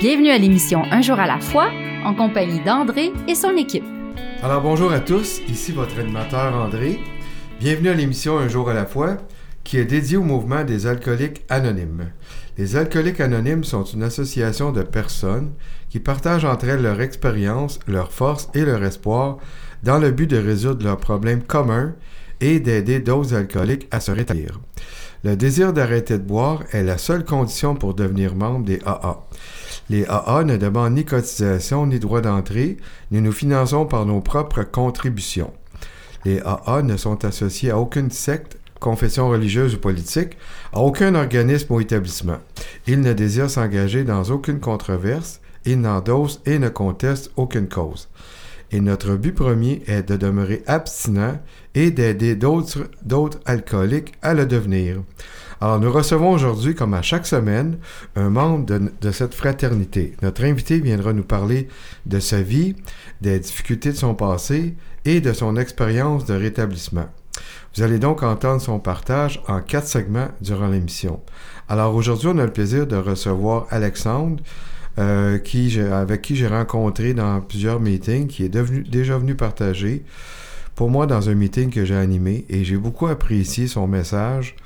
Bienvenue à l'émission Un jour à la fois en compagnie d'André et son équipe. Alors bonjour à tous, ici votre animateur André. Bienvenue à l'émission Un jour à la fois qui est dédiée au mouvement des alcooliques anonymes. Les alcooliques anonymes sont une association de personnes qui partagent entre elles leur expérience, leur force et leur espoir dans le but de résoudre leurs problèmes communs et d'aider d'autres alcooliques à se rétablir. Le désir d'arrêter de boire est la seule condition pour devenir membre des AA. Les AA ne demandent ni cotisation ni droit d'entrée, ni nous finançons par nos propres contributions. Les AA ne sont associés à aucune secte, confession religieuse ou politique, à aucun organisme ou établissement. Ils ne désirent s'engager dans aucune controverse, ils n'endossent et ne contestent aucune cause. Et notre but premier est de demeurer abstinent et d'aider d'autres alcooliques à le devenir. Alors, nous recevons aujourd'hui, comme à chaque semaine, un membre de, de, cette fraternité. Notre invité viendra nous parler de sa vie, des difficultés de son passé et de son expérience de rétablissement. Vous allez donc entendre son partage en quatre segments durant l'émission. Alors aujourd'hui, on a le plaisir de recevoir Alexandre, euh, qui, avec qui j'ai rencontré dans plusieurs meetings, qui est devenu, déjà venu partager pour moi dans un meeting que j'ai animé et j'ai beaucoup apprécié son message,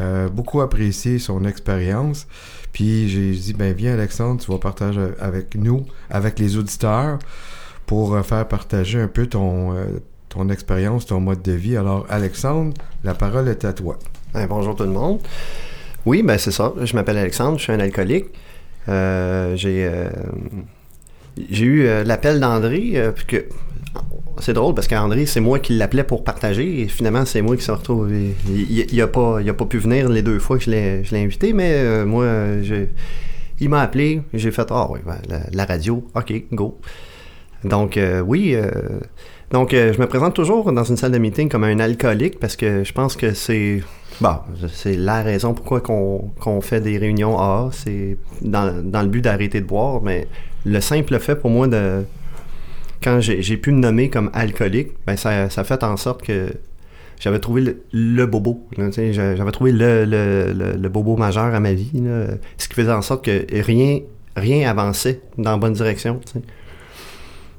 euh, beaucoup apprécié son expérience. Puis j'ai dit, ben viens Alexandre, tu vas partager avec nous, avec les auditeurs, pour euh, faire partager un peu ton, euh, ton expérience, ton mode de vie. Alors Alexandre, la parole est à toi. Ben, bonjour tout le monde. Oui, ben c'est ça. Je m'appelle Alexandre, je suis un alcoolique. Euh, j'ai euh, j'ai eu euh, l'appel d'André, c'est drôle parce qu'André, c'est moi qui l'appelais pour partager finalement, c'est moi qui se retrouve. Il, il, a pas, il pas pu venir les deux fois que je l'ai, invité, mais moi, il m'a appelé, j'ai fait Ah oui, ben, la, la, radio, ok, go. Donc, oui. Donc, je me présente toujours dans une salle de meeting comme un alcoolique parce que je pense que c'est Bon, c'est la raison pourquoi qu'on qu fait des réunions AA, c'est dans, dans, le but d'arrêter de boire, mais le simple fait pour moi de... Quand j'ai pu me nommer comme alcoolique, ben ça, ça fait en sorte que j'avais trouvé le, bobo. J'avais trouvé le, le, le, bobo majeur à ma vie. Ce qui faisait en sorte que rien, rien avançait dans la bonne direction.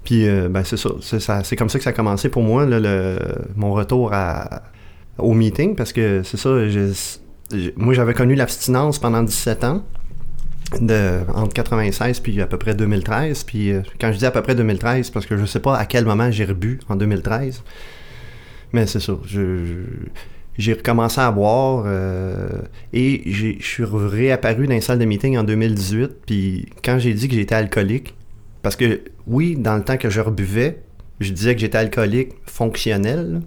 Puis, euh, ben c'est ça. C'est comme ça que ça a commencé pour moi, le, mon retour au meeting parce que c'est ça, moi j'avais connu l'abstinence pendant 17 ans. De, entre 96 puis à peu près 2013 puis euh, quand je dis à peu près 2013 parce que je sais pas à quel moment j'ai rebu en 2013 mais c'est ça j'ai recommencé à boire euh, et je suis réapparu dans une salle de meeting en 2018 puis quand j'ai dit que j'étais alcoolique parce que oui dans le temps que je rebuvais je disais que j'étais alcoolique fonctionnel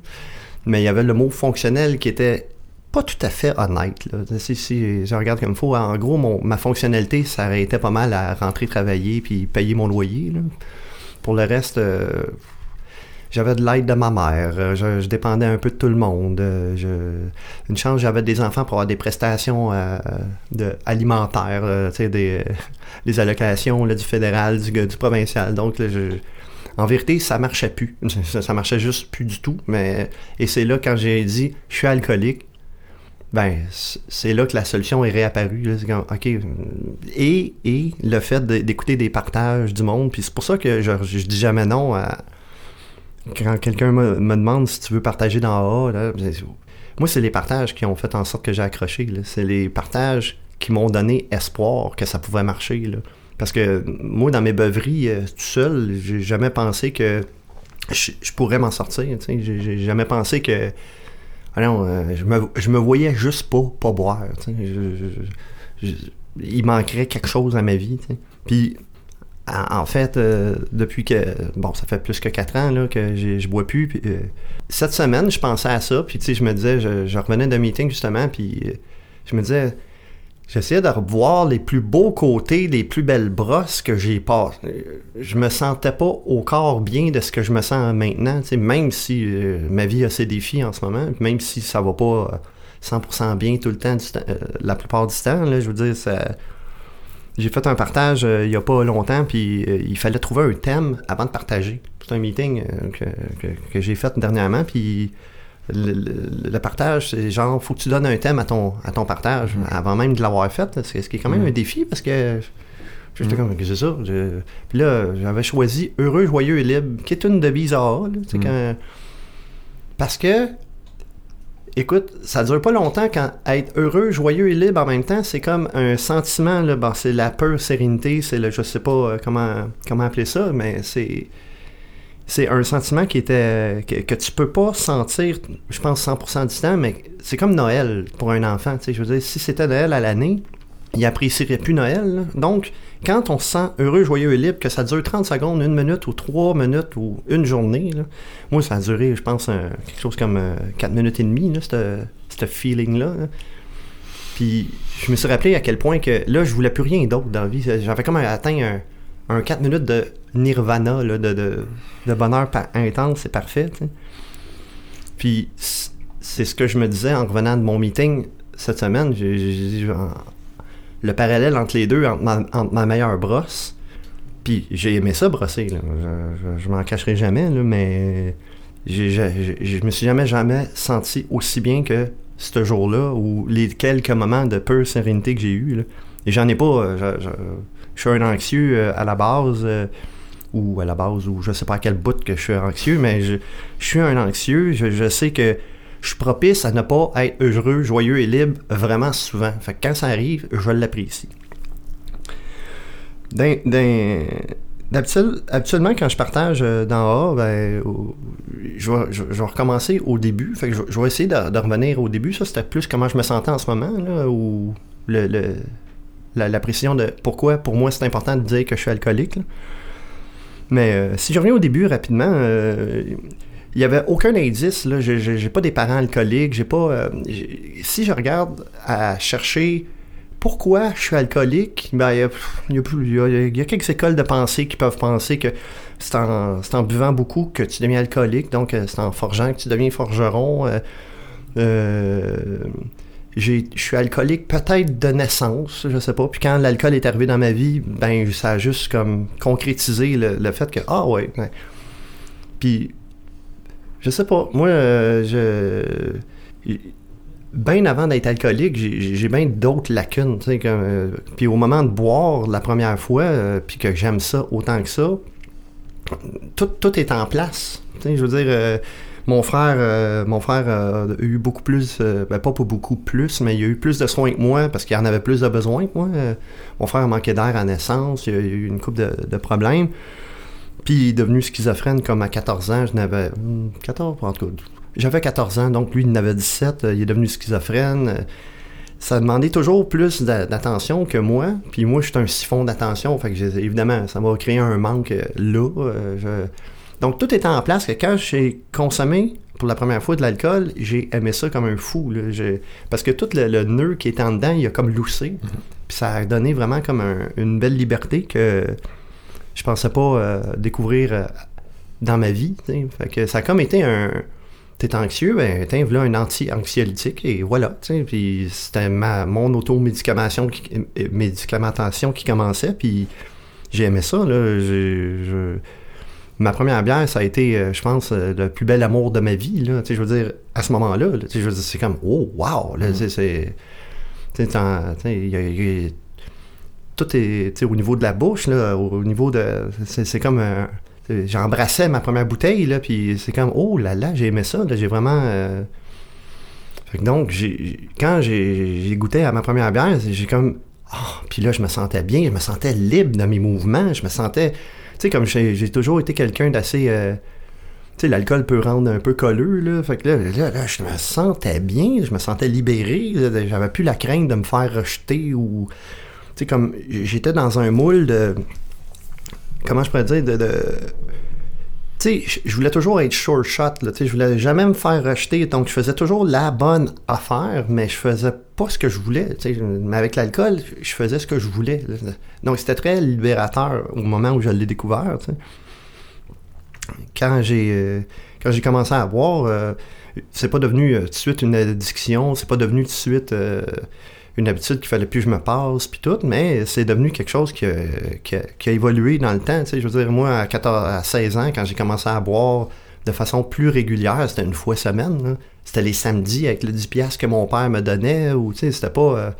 mais il y avait le mot fonctionnel qui était pas tout à fait honnête. Si, je regarde comme il faut, en gros, ma fonctionnalité, ça été pas mal à rentrer travailler puis payer mon loyer. Pour le reste, euh, j'avais de l'aide de ma mère, je, je, dépendais un peu de tout le monde. Je, une chance, j'avais des enfants pour avoir des prestations euh, alimentaires, euh, des, les allocations du fédéral, du, du provincial. Donc, là, je, en vérité, ça marchait plus. Ça, ça marchait juste plus du tout. Mais et c'est là quand j'ai dit je suis alcoolique, ben c'est là que la solution est réapparue. Et, et le fait d'écouter des partages du monde, puis c'est pour ça que je, je, dis jamais non à quand quelqu'un me, demande si tu veux partager dans A. Là, moi, c'est les partages qui ont fait en sorte que j'ai accroché. C'est les partages qui m'ont donné espoir que ça pouvait marcher. Parce que moi, dans mes beuveries, euh, tout seul, j'ai jamais pensé que je, pourrais m'en sortir. J'ai jamais pensé que. Ah euh, je, me, je me voyais juste pas, pas boire. Il manquerait quelque chose à ma vie. Puis, en, fait, euh, depuis que. Bon, ça fait plus que 4 ans là, que je bois plus. Euh, cette semaine, je pensais à ça. Puis, tu sais, je me disais, je, revenais d'un meeting justement. Puis, je me disais J'essayais de revoir les plus beaux côtés, les plus belles brosses que j'ai pas. Je me sentais pas au corps bien de ce que je me sens maintenant, même si euh, ma vie a ses défis en ce moment, même si ça va pas 100% bien tout le temps, euh, la plupart du temps. Là, je veux dire, ça... j'ai fait un partage euh, il y a pas longtemps, puis euh, il fallait trouver un thème avant de partager. C'est un meeting que, que, que j'ai fait dernièrement, puis le, le- le partage, c'est genre, faut que tu donnes un thème à ton, à ton partage avant même de l'avoir fait. C'est ce qui est quand même Mhm. un défi parce que j'étais Mhm. comme, c'est ça? Je- Puis là, j'avais choisi Heureux, Joyeux et Libre, qui est une devise tu sais, Mhm. quand- Parce que, écoute, ça dure pas longtemps quand être heureux, joyeux et libre en même temps, c'est comme un sentiment, là, c'est la peur sérénité, c'est le, je sais pas euh, comment, comment appeler ça, mais c'est c'est un sentiment qui était que, que tu peux pas sentir, je pense 100% du temps, mais c'est comme Noël pour un enfant. Je veux dire, si c'était Noël à l'année, il apprécierait plus Noël. Donc, quand on se sent heureux, joyeux et libre, que ça dure 30 secondes, une minute ou trois minutes ou une journée, moi, ça a duré, je pense, quelque chose comme 4 minutes et demie, ce feeling-là. là. Puis, je me suis rappelé à quel point que là, je voulais plus rien d'autre dans la vie. J'avais comme atteint un, un 4 minutes de nirvana, de, de, de bonheur intense, c'est parfait. Puis c'est ce que je me disais en revenant de mon meeting cette semaine. J'ai- le parallèle entre les deux, entre ma, entre ma meilleure brosse, puis j'ai aimé ça brosser. là. Je, je, je m'en cacherai jamais, là, mais j'ai- j'ai- j'ai- je me suis jamais, jamais senti aussi bien que ce jour-là ou les quelques moments de pure sérénité que j'ai eu. Là. Et j'en ai pas. euh, je, suis un anxieux euh, à la base, euh, ou à la base, ou je sais pas à quel bout que je suis anxieux, mais je, je suis un anxieux. Je, je sais que je suis propice à ne pas être heureux, joyeux et libre vraiment souvent. Fait que quand ça arrive, je l'apprécie. Habituellement, quand je partage euh, dans A, ben, je, vais, recommencer au début. Fait que je, vais essayer de, revenir au début. Ça, c'était plus comment je me sentais en ce moment, là, ou la, précision de pourquoi, pour moi, c'est important de dire que je suis alcoolique. Mais euh, si je reviens au début rapidement, euh, il n'y avait aucun indice. Là. J'ai, j'ai- pas des parents alcooliques. J'ai pas. euh, si je regarde à chercher pourquoi je suis alcoolique, ben, il y a- plus- y a- quelques écoles de pensée qui peuvent penser que c'est en, c'est en buvant beaucoup que tu deviens alcoolique, donc euh, c'est en forgeant que tu deviens forgeron. euh, euh, je suis alcoolique peut-être de naissance, je sais pas. Puis quand l'alcool est arrivé dans ma vie, ben ça a juste comme concrétisé le, le fait que ah ouais. ouais. Puis je sais pas. Moi, euh, je bien avant d'être alcoolique, j'ai bien d'autres lacunes. euh, puis au moment de boire la première fois, euh, puis que j'aime ça autant que ça, tout, tout est en place. Je veux dire, mon frère, mon frère a eu beaucoup plus, ben, pas pour beaucoup plus, mais il a eu plus de soins que moi parce qu'il en avait plus de besoin que moi. Mon frère manquait d'air à naissance, il a eu une couple de, de problèmes. Puis il est devenu schizophrène comme à 14 ans. Je n'avais. hmm, 14, en tout cas. J'avais 14 ans, donc lui, il en avait 17. euh, Il est devenu schizophrène. Ça demandait toujours plus d'a- d'attention que moi. Puis moi, je suis un siphon d'attention. Fait que évidemment, ça m'a créé un manque euh, là. euh, je- Donc tout était en place que quand j'ai consommé pour la première fois de l'alcool, j'ai aimé ça comme un fou. là. Parce que tout le, le nœud qui était en dedans, il a comme loussé. Puis ça a donné vraiment comme un- une belle liberté que je pensais pas euh, découvrir euh, dans ma vie. Fait que ça a comme été un. T'es anxieux, ben t'es voilà un anti-anxiolytique et voilà. Puis c'était ma, mon automédication qui, médicamentation qui commençait, puis j'ai aimé ça. Là. J'ai- je- Ma première bière, ça a été, euh, je pense, le plus bel amour de ma vie. Là. Je veux dire, à ce moment-là, là, tu sais, je veux dire, c'est comme, oh, wow! Là, tu sais, c'est. tu sais, t'en- tu sais, il y a- il y a- tout est au niveau de la bouche, là, au, au niveau de. C'est comme. sais, J'embrassais ma première bouteille, là, puis c'est comme, oh là là, j'ai aimé ça, j'ai vraiment. euh, donc, quand j'ai goûté à ma première bière, j'ai comme. Ah, puis là, je me sentais bien, je me sentais libre dans mes mouvements, je me sentais. Tu sais, comme j'ai toujours été quelqu'un d'assez. euh, tu sais, l'alcool peut rendre un peu colleux, là. Fait que là, là, là, je me sentais bien, je me sentais libéré, j'avais plus la crainte de me faire rejeter ou. Sais, comme j'étais dans un moule de. Comment je pourrais dire de. tu sais, je- voulais toujours être sure shot, là, tu je voulais jamais me faire rejeter, donc je faisais toujours la bonne affaire, mais je faisais pas ce que je voulais, mais avec l'alcool, je faisais ce que je voulais. Donc c'était très libérateur au moment où je l'ai découvert. Quand j'ai euh, quand j'ai commencé à boire, euh, c'est pas devenu euh, tout de suite une addiction, c'est pas devenu tout de suite euh, une habitude qu'il fallait plus que je me passe, puis tout, mais c'est devenu quelque chose qui a, qui qui a évolué dans le temps. Tu sais, je veux dire, moi, à, 14, à 16 ans, quand j'ai commencé à boire de façon plus régulière, c'était une fois semaine, c'était les samedis avec le 10 piastres que mon père me donnait, ou tu sais, c'était pas... euh,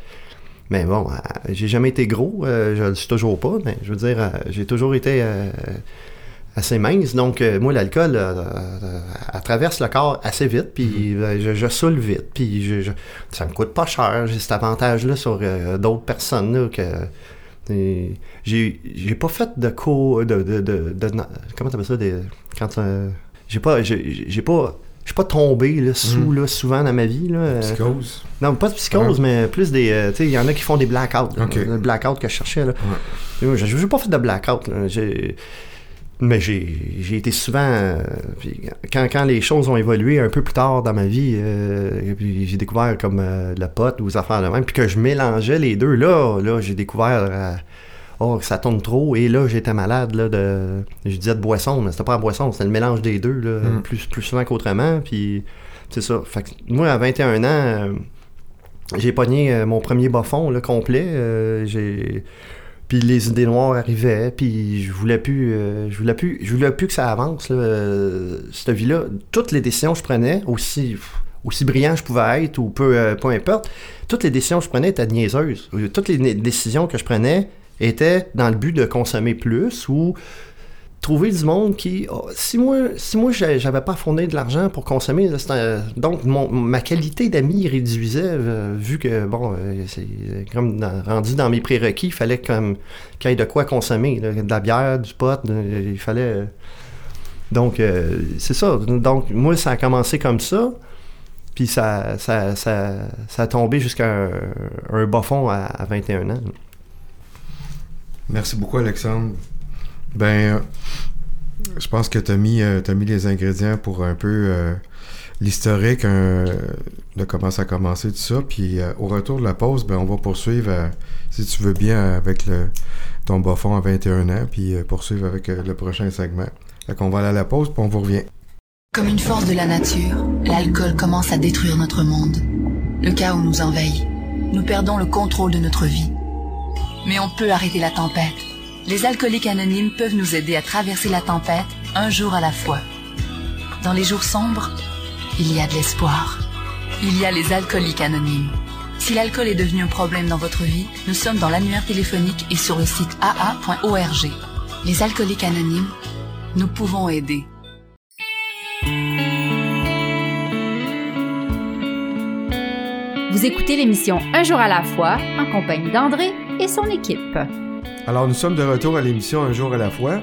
mais bon, euh, j'ai jamais été gros, euh, je le suis toujours pas, mais je veux dire, euh, j'ai toujours été euh, assez mince, donc euh, moi, l'alcool, euh, euh, elle traverse le corps assez vite, puis euh, je, je saoule vite, puis je, je- ça me coûte pas cher, j'ai cet avantage-là sur d'autres personnes, là, que... et J'ai j'ai pas fait de co... De, de, de, de- comment t'appelles ça? Des, quand... j'ai pas... J'ai j'ai pas... Je suis pas tombé là, sous là, souvent dans ma vie. Là. Psychose. non, pas de psychose, mais plus des. euh, tu sais, il y en a qui font des blackouts. Le blackout que je cherchais, là. J'ai j'ai pas fait de blackout. J'ai- Mais j'ai j'ai été souvent. euh, puis quand, quand les choses ont évolué un peu plus tard dans ma vie, euh, j'ai découvert comme euh, le pote ou des affaires de même, puis que je mélangeais les deux, là, là j'ai découvert. euh, Oh, que ça tourne trop. Et là, j'étais malade là, de. Je disais de boisson, mais c'était pas la boisson, c'était le mélange des deux, là, Mm. plus, plus souvent qu'autrement. Puis, c'est ça. Fait que moi, à 21 ans, euh, j'ai pogné euh, mon premier bas fond là, complet. euh, j'ai. Puis les idées noires arrivaient, puis je voulais plus, euh, je voulais plus, je voulais plus que ça avance là, euh, cette vie-là. Toutes les décisions que je prenais, aussi aussi brillant je pouvais être ou peu, euh, peu importe, toutes les décisions que je prenais étaient niaiseuses. Toutes les décisions que je prenais étaient dans le but de consommer plus ou trouver du monde qui oh, si moi si moi j'a- j'avais pas fourni de l'argent pour consommer donc ma qualité d'ami réduisait euh, vu que bon euh, c'est comme rendu dans mes prérequis il fallait comme qu'il y ait de quoi consommer de la bière du pot de- il fallait euh, donc euh, c'est ça donc moi ça a commencé comme ça puis ça ça, ça, ça a tombé jusqu'à un, un bas fond à 21 ans Merci beaucoup, Alexandre. Ben, je pense que tu as mis, euh, t'as mis les ingrédients pour un peu euh, l'historique de comment ça a commencé, tout ça. Puis euh, au retour de la pause, ben, on va poursuivre, euh, si tu veux bien, avec le, ton bas fond à 21 ans, puis poursuivre avec le prochain segment. Fait qu'on va aller à la pause, puis on vous revient. Comme une force de la nature, l'alcool commence à détruire notre monde. Le chaos nous envahit. Nous perdons le contrôle de notre vie. Mais on peut arrêter la tempête. Les alcooliques anonymes peuvent nous aider à traverser la tempête un jour à la fois. Dans les jours sombres, il y a de l'espoir. Il y a les alcooliques anonymes. Si l'alcool est devenu un problème dans votre vie, nous sommes dans l'annuaire téléphonique et sur le site aa.org. Les alcooliques anonymes, nous pouvons aider. Vous écoutez l'émission Un jour à la fois en compagnie d'André et son équipe. Alors, nous sommes de retour à l'émission Un jour à la fois.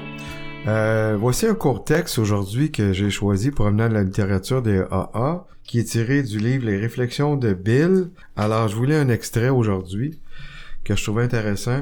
Euh, voici un court texte aujourd'hui que j'ai choisi provenant de la littérature des AA, qui est tiré du livre Les réflexions de Bill. Alors, je voulais un extrait aujourd'hui que je trouvais intéressant.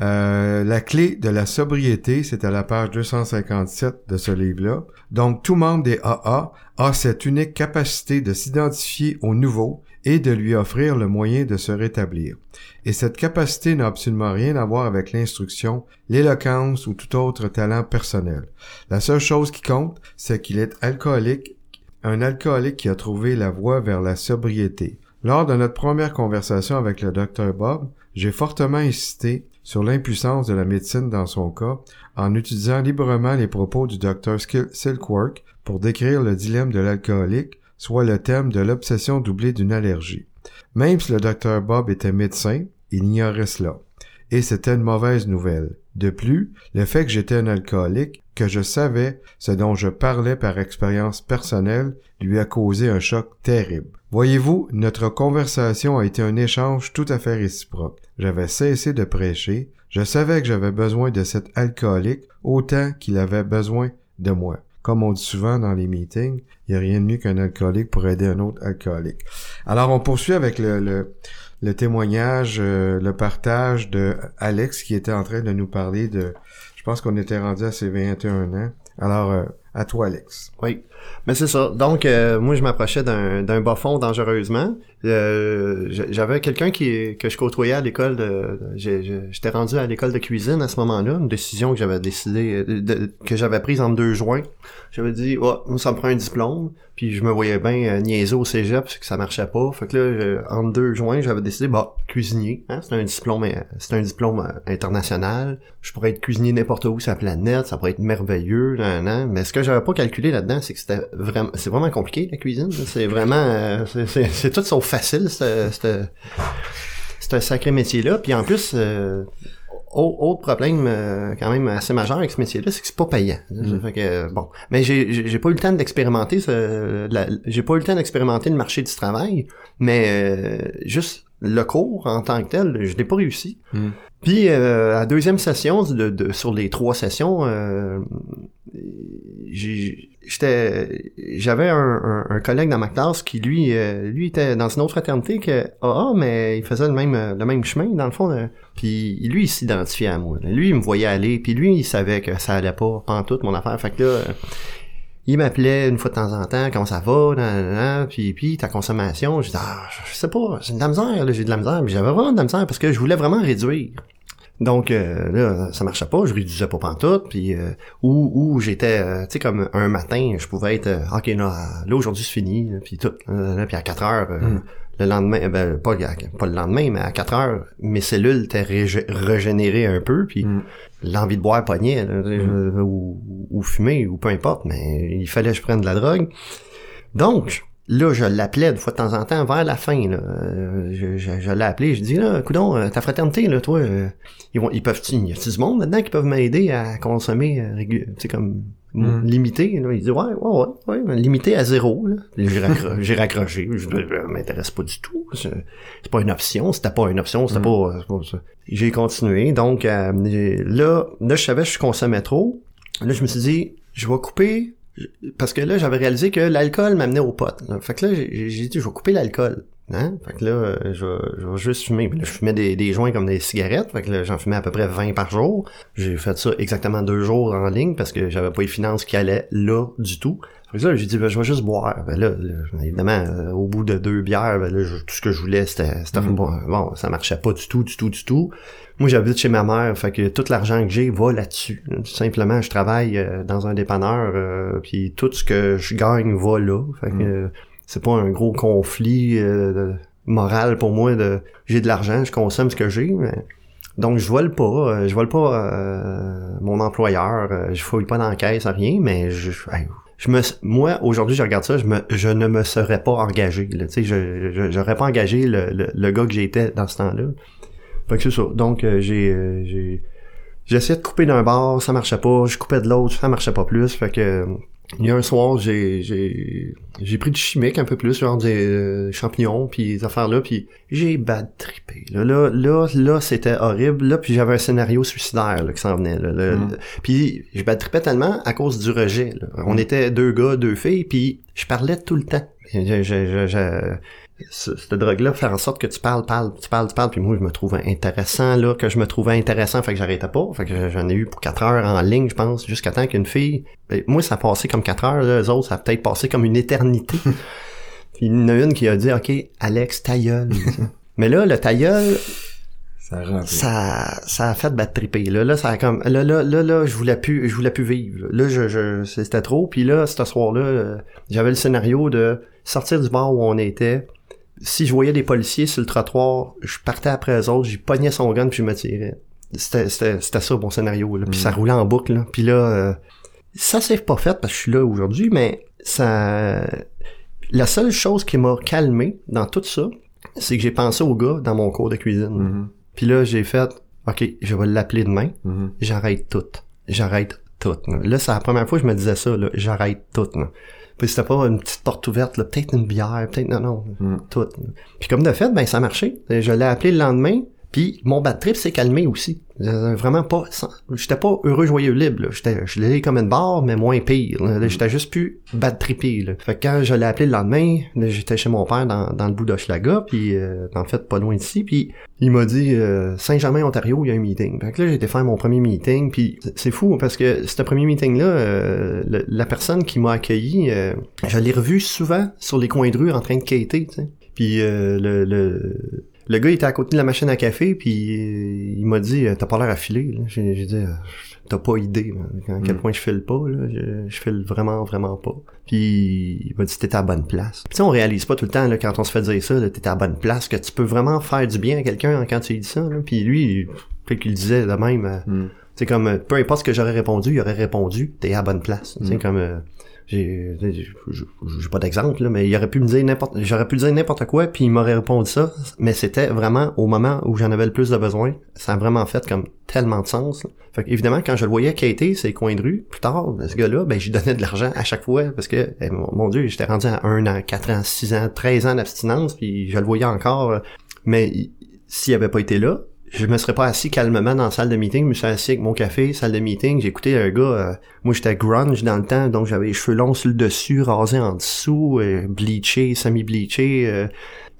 Euh, la clé de la sobriété, c'est à la page 257 de ce livre-là. Donc, tout membre des AA a cette unique capacité de s'identifier au nouveau et de lui offrir le moyen de se rétablir. Et cette capacité n'a absolument rien à voir avec l'instruction, l'éloquence ou tout autre talent personnel. La seule chose qui compte, c'est qu'il est alcoolique, un alcoolique qui a trouvé la voie vers la sobriété. Lors de notre première conversation avec le Dr Bob, j'ai fortement insisté sur l'impuissance de la médecine dans son cas en utilisant librement les propos du Dr Silkworth pour décrire le dilemme de l'alcoolique, soit le thème de l'obsession doublée d'une allergie. Même si le Dr Bob était médecin, il ignorait cela. Et c'était une mauvaise nouvelle. De plus, le fait que j'étais un alcoolique, que je savais ce dont je parlais par expérience personnelle, lui a causé un choc terrible. Voyez-vous, notre conversation a été un échange tout à fait réciproque. J'avais cessé de prêcher, je savais que j'avais besoin de cet alcoolique autant qu'il avait besoin de moi. Comme on dit souvent dans les meetings, il n'y a rien de mieux qu'un alcoolique pour aider un autre alcoolique. Alors on poursuit avec le, le, le témoignage, euh, le partage de Alex qui était en train de nous parler de... Je pense qu'on était rendu à ses 21 ans. Alors, euh, à toi Alex. Oui, mais c'est ça. Donc, euh, moi, je m'approchais d'un, bas fond dangereusement. Euh, j'avais quelqu'un qui que je côtoyais à l'école de, j'étais rendu à l'école de cuisine à ce moment-là, une décision que j'avais décidé de- que j'avais prise en deux juin. J'avais dit, oh, moi, ça me prend un diplôme. Puis je me voyais bien euh, niaiser au cégep, parce que ça marchait pas. Fait que là, euh, en deux juin, j'avais décidé, bah, cuisinier. Hein, c'est un diplôme, euh, c'est un diplôme euh, international. Je pourrais être cuisinier n'importe où sur la planète, ça pourrait être merveilleux, nan, nan. mais ce que j'avais pas calculé là-dedans, c'est que c'était vraiment, c'est vraiment compliqué la cuisine. C'est vraiment, euh, c'est- tout sauf facile, c'est un sacré métier-là. Puis en plus, euh, au- autre problème euh, quand même assez majeur avec ce métier-là, c'est que c'est pas payant. Fait que, euh, bon, mais j'ai pas eu le temps d'expérimenter, j'ai pas eu le temps d'expérimenter le marché du travail, mais juste le cours en tant que tel, je l'ai pas réussi. Mm. Puis euh, à deuxième session, sur les trois sessions, euh, j'avais un, collègue dans ma classe qui lui, euh, lui était dans une autre fraternité que ah mais il faisait le même le même chemin dans le fond. euh, puis lui il s'identifiait à moi. Lui il me voyait aller, puis lui il savait que ça allait pas en toute mon affaire. Fait que là. Il m'appelait une fois de temps en temps, comment ça va, nan, nan, nan, puis, puis ta consommation, j'ai dit, ah, je sais pas, j'ai de la misère, j'ai de la misère, j'avais vraiment de la misère parce que je voulais vraiment réduire. Donc euh, là, ça marchait pas, je réduisais pas pantoute, puis euh, ou ou j'étais, euh, tu sais comme un matin, je pouvais être, euh, ok là, là aujourd'hui c'est fini, puis tout, là, puis à 4 heures, euh, Mm. le lendemain, euh, ben, pas, pas le lendemain, mais à 4 heures, mes cellules étaient régé- régénérées un peu, puis Mm. l'envie de boire pognait, là, euh, ou, ou fumer, ou peu importe, mais il fallait que je prenne de la drogue. Donc, là, je l'appelais de fois de temps en temps vers la fin. Là. Euh, je je, je l'ai appelé, je dis là, coudon, euh, ta fraternité, là, toi, euh, ils vont, ils peuvent, y a du monde là-dedans qui peuvent m'aider à consommer, euh, sais comme Mm. limité. Là. Il dit ouais, ouais, ouais, ouais, limité à zéro. Là. J'ai raccro- j'ai raccroché. Je dis, ça m'intéresse pas du tout. C'est c'est pas une option. C'était pas une option. C'était Mm. pas, c'est pas. J'ai continué. Donc euh, là, là, je savais que je consommais trop. Là, je me suis dit, je vais couper parce que là, j'avais réalisé que l'alcool m'amenait au pot. là. Fait que là, j'ai dit, je vais couper l'alcool. Hein? Fait que là, euh, je, vais, je vais juste fumer. Là, je fumais des, des joints comme des cigarettes. Fait que là, j'en fumais à peu près 20 par jour. J'ai fait ça exactement deux jours en ligne parce que j'avais pas les finances qui allaient là du tout. Fait que là, j'ai dit, ben, je vais juste boire. Ben là, là, évidemment, euh, au bout de deux bières, ben là, je- tout ce que je voulais, c'était, Mhm. bon, bon, ça marchait pas du tout, du tout, du tout. Moi, j'habite chez ma mère, fait que tout l'argent que j'ai va là-dessus. Tout simplement, je travaille euh, dans un dépanneur, euh, puis tout ce que je gagne va là. Fait que Mm. C'est pas un gros conflit euh, moral pour moi de j'ai de l'argent, je consomme ce que j'ai, mais donc je vole pas, euh, je vole pas euh, mon employeur, euh, je fouille pas dans la caisse, rien, mais je, je, me, moi aujourd'hui je regarde ça, je me, je ne me serais pas engagé, tu sais, je, j'aurais pas engagé le, le, le gars que j'étais dans ce temps-là. Fait que c'est ça. Donc euh, j'ai, euh, j'ai, j'essayais de couper d'un bord, ça marchait pas, je coupais de l'autre, ça marchait pas plus, fait que il y a un soir, j'ai j'ai j'ai pris du chimique un peu plus, genre des euh, champignons puis des affaires là, puis j'ai bad trippé. Là là là, là c'était horrible là, puis j'avais un scénario suicidaire là, qui s'en venait là. là. Mm. Puis je bad trippais tellement à cause du rejet. là. On était deux gars, deux filles, puis je parlais tout le temps. Je, je, je, cette drogue-là faire en sorte que tu parles, parles, tu parles, tu parles, puis moi je me trouvais intéressant là, que je me trouvais intéressant, fait que j'arrêtais pas, fait que j'en ai eu pour quatre heures en ligne, je pense, jusqu'à temps qu'une fille, ben, moi ça a passé comme quatre heures, là, les autres ça a peut-être passé comme une éternité. puis il y en a une qui a dit, ok, Alex, ta gueule. Mais là, le ta gueule, Ça rentre. ça ça a fait battre triper là là ça a comme là là là là je voulais plus je voulais plus vivre là je, je c'était trop puis là ce soir là j'avais le scénario de sortir du bar où on était si je voyais des policiers sur le trottoir je partais après eux autres j'y pognais son gun puis je me tirais c'était c'était c'était ça mon scénario là puis Mm. ça roulait en boucle là puis là euh, ça s'est pas fait parce que je suis là aujourd'hui mais ça la seule chose qui m'a calmé dans tout ça c'est que j'ai pensé au gars dans mon cours de cuisine Mhm, puis là, j'ai fait, OK, je vais l'appeler demain. mhm. J'arrête tout. J'arrête tout. Là, Là, c'est la première fois que je me disais ça, là. J'arrête tout. Là. Puis c'était pas une petite porte ouverte, là. Peut-être une bière, peut-être, non, non. Mm. Tout. Puis comme de fait, ben, ça a marché. Je l'ai appelé le lendemain. Puis mon bad trip s'est calmé aussi. Euh, Vraiment pas, j'étais pas heureux, joyeux, libre. J'étais, je l'ai comme une barre, mais moins pire. Là, J'étais juste plus bad trippé. Là. Fait que quand je l'ai appelé le lendemain, j'étais chez mon père dans, dans le bout d'Hochelaga, puis euh, en fait pas loin d'ici, puis il m'a dit euh, Saint-Germain, Ontario, il y a un meeting. Fait que là, j'ai été faire mon premier meeting, puis c'est- fou parce que ce premier meeting-là, euh, la personne qui m'a accueilli, euh, je l'ai revu souvent sur les coins de rue en train de quêter. Puis euh, le, le le gars il était à côté de la machine à café puis euh, il m'a dit t'as pas l'air affilé là. j'ai dit Euh, t'as pas idée à quel Mm. point je file pas là je, je file vraiment vraiment pas puis il m'a dit t'étais à la bonne place puis on réalise pas tout le temps là quand on se fait dire ça t'étais à la bonne place que tu peux vraiment faire du bien à quelqu'un quand tu lui dis ça là. puis lui peut-être qu'il le disait de même euh, Mm. C'est comme, euh, peu importe ce que j'aurais répondu, il aurait répondu, t'es à la bonne place. C'est Mm. comme, euh, j'ai, j'ai pas d'exemple, mais il aurait pu me dire n'importe, j'aurais pu dire n'importe quoi, puis il m'aurait répondu ça, mais c'était vraiment au moment où j'en avais le plus de besoin. Ça a vraiment fait comme tellement de sens. Fait évidemment, quand je le voyais quêter ces coins de rue, plus tard, ben, ce gars-là, ben, j'y donnais de l'argent à chaque fois, parce que, eh, mon, Dieu, j'étais rendu à 1 an, 4 ans, 6 ans, 13 ans d'abstinence, puis je le voyais encore, euh, mais il- s'il avait pas été là, je me serais pas assis calmement dans la salle de meeting, je me suis assis avec mon café, salle de meeting, écouté un gars, euh, moi j'étais grunge dans le temps, donc j'avais les cheveux longs sur le dessus, rasés en dessous, euh, bleaché, semi-bleaché, euh,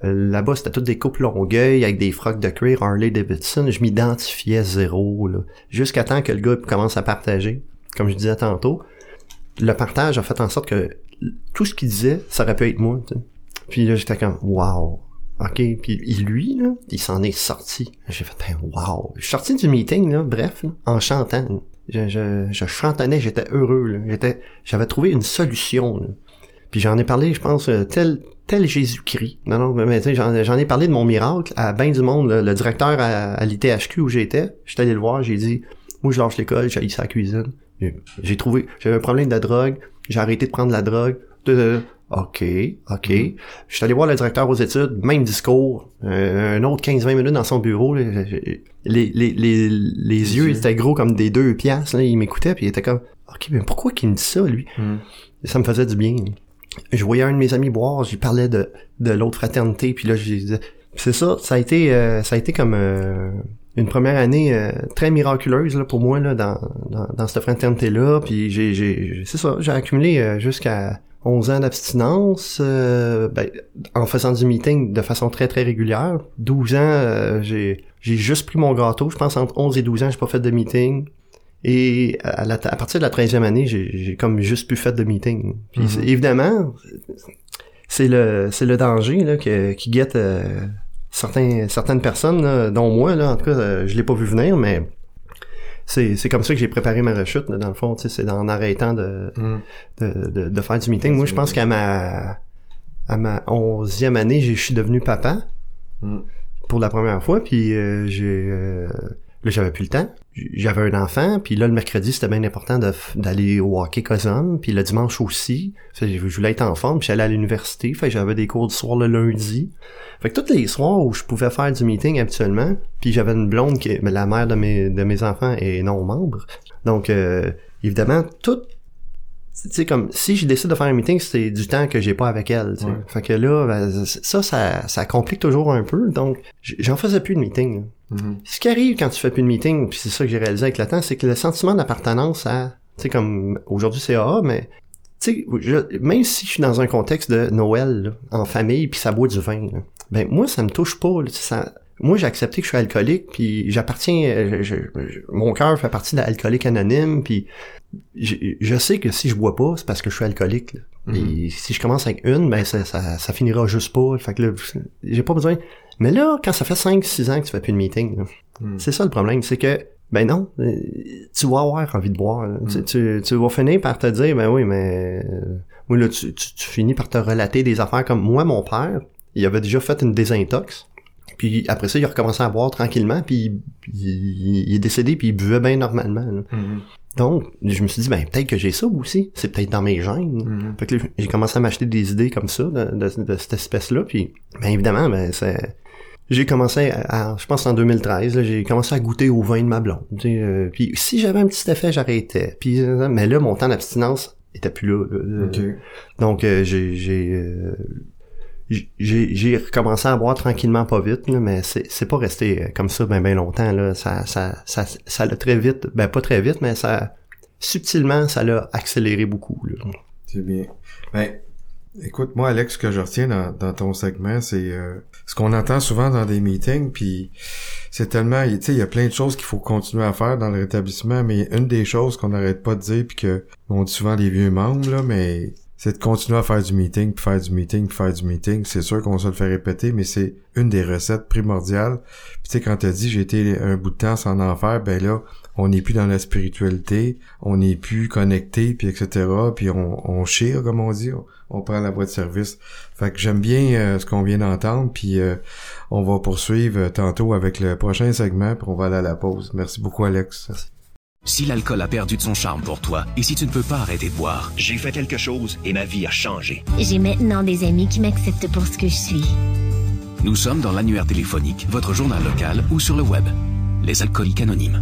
euh, là-bas c'était toutes des couples longueuil avec des frocs de cuir Harley Davidson, je m'identifiais zéro, là, jusqu'à temps que le gars commence à partager, comme je disais tantôt, le partage a fait en sorte que tout ce qu'il disait, ça aurait pu être moi. Puis là, j'étais comme, wow. OK. Puis lui, là, il s'en est sorti. J'ai fait, ben, wow. Je suis sorti du meeting, là, bref, là, en chantant. Je, je, je chantonnais, j'étais heureux, là. J'étais, j'avais trouvé une solution, là. Puis j'en ai parlé, je pense, euh, tel, tel Jésus-Christ. Non, non, mais, tu sais, j'en, ai parlé de mon miracle à ben du monde. là. Le directeur à, l'ITHQ où j'étais, j'étais allé le voir, j'ai dit, moi, je lâche l'école, j'ai sa cuisine. J'ai- trouvé, j'avais un problème de drogue, j'ai arrêté de prendre la drogue. OK, OK. Je suis allé voir le directeur aux études, même discours, euh, un autre 15-20 minutes dans son bureau. là, les, les, les, les yeux étaient gros comme des deux piastres. Là, il m'écoutait, puis il était comme, OK, mais pourquoi qu'il me dit ça, lui? Mm. Et ça me faisait du bien. Je voyais un de mes amis boire, j'y parlais de, de l'autre fraternité, puis là, je disais, c'est ça, ça a été, euh, ça a été comme euh, une première année euh, très miraculeuse là, pour moi là, dans, dans, dans cette fraternité-là, puis j'ai, j'ai, c'est ça, j'ai accumulé euh, jusqu'à 11 ans d'abstinence, euh, ben, en faisant du meeting de façon très très régulière. 12 ans, euh, j'ai, j'ai juste pris mon gâteau, je pense entre 11 et 12 ans, j'ai pas fait de meeting. Et à, la- à partir de la 13e année, j'ai comme juste plus fait de meeting. Puis c'est- évidemment, c'est le c'est le danger là, que- qui guette euh, certains certaines personnes, là, dont moi, là, en tout cas, euh, je l'ai pas vu venir, mais c'est c'est comme ça que j'ai préparé ma rechute, là, dans le fond, tu sais, c'est en arrêtant de, Mm. de, de, de faire du meeting. Moi, je pense qu'à ma à ma onzième année, je suis devenu papa Mm. pour la première fois, puis euh, j'ai euh, là j'avais plus le temps. J'avais un enfant, puis là le mercredi c'était bien important d'aller au hockey Cosum, puis le dimanche aussi. Fait Je voulais être en forme, puis j'allais à l'université, fait j'avais des cours du soir le lundi. Fait que tous les soirs où je pouvais faire du meeting habituellement, puis j'avais une blonde qui est mais la mère de mes de mes enfants est non membre. Donc euh, évidemment tout tu sais comme si je décide de faire un meeting c'est du temps que j'ai pas avec elle. Ouais. fait que là ben, ça ça ça complique toujours un peu donc j'en faisais plus de meeting Mhm. ce qui arrive quand tu fais plus de meeting puis c'est ça que j'ai réalisé avec le temps c'est que le sentiment d'appartenance à tu sais comme aujourd'hui c'est AA mais tu sais même si je suis dans un contexte de Noël là, en famille puis ça boit du vin là, ben moi ça me touche pas là, ça moi j'ai accepté que je suis alcoolique puis j'appartiens euh, je- je- je- mon cœur fait partie d'alcoolique anonyme puis je, je sais que si je bois pas, c'est parce que je suis alcoolique. là. Mhm. Et si je commence avec une, ben ça, ça, ça finira juste pas. Fait que là, j'ai pas besoin. Mais là, quand ça fait 5-6 ans que tu fais plus de meeting, là, Mm. c'est ça le problème, c'est que ben non, euh, tu vas avoir envie de boire. Tu, Mm. tu, tu vas finir par te dire, ben oui, mais euh, oui, là, tu, tu, tu finis par te relater des affaires comme moi, mon père, il avait déjà fait une désintox. Puis après ça, il a recommencé à boire tranquillement, puis il, il- il est décédé, puis il buvait bien normalement. là. Mhm. Donc, je me suis dit, ben peut-être que j'ai ça aussi. C'est peut-être dans mes gènes. Fait que j'ai commencé à m'acheter des idées comme ça, de, de- de cette espèce-là. Puis, ben évidemment, ben c'est... J'ai commencé, à, à- je pense en 2013, là, j'ai commencé à goûter au vin de ma blonde. euh, puis si j'avais un petit effet, j'arrêtais. Puis, euh, mais là, mon temps d'abstinence était plus là. Donc, euh, j'ai... j'ai euh, recommencé à boire tranquillement pas vite là, mais c'est pas resté euh, comme ça ben ben longtemps là ça ça ça ça l'a très vite ben pas très vite mais ça subtilement ça l'a accéléré beaucoup là. C'est bien. Ben, écoute, moi, Alex, ce que je retiens dans, ton segment, c'est euh, ce qu'on entend souvent dans des meetings, puis c'est tellement, tu sais, il y a plein de choses qu'il faut continuer à faire dans le rétablissement, mais une des choses qu'on n'arrête pas de dire, puis que on dit souvent les vieux membres, là, mais c'est de continuer à faire du meeting, puis faire du meeting, puis faire du meeting. C'est sûr qu'on se le fait répéter, mais c'est une des recettes primordiales. Puis tu sais, quand t'as dit j'ai été un bout de temps sans en faire, ben là, on n'est plus dans la spiritualité, on n'est plus connecté, puis etc. Puis on, on chire, comme on dit, on, on prend la voie de service. Fait que j'aime bien euh, ce qu'on vient d'entendre, puis euh, on va poursuivre euh, tantôt avec le prochain segment, puis on va aller à la pause. Merci beaucoup, Alex. Si l'alcool a perdu de son charme pour toi et si tu ne peux pas arrêter de boire, J'ai fait quelque chose et ma vie a changé. J'ai maintenant des amis qui m'acceptent pour ce que je suis. nous sommes dans l'annuaire téléphonique, votre journal local ou sur le web. Les alcooliques anonymes.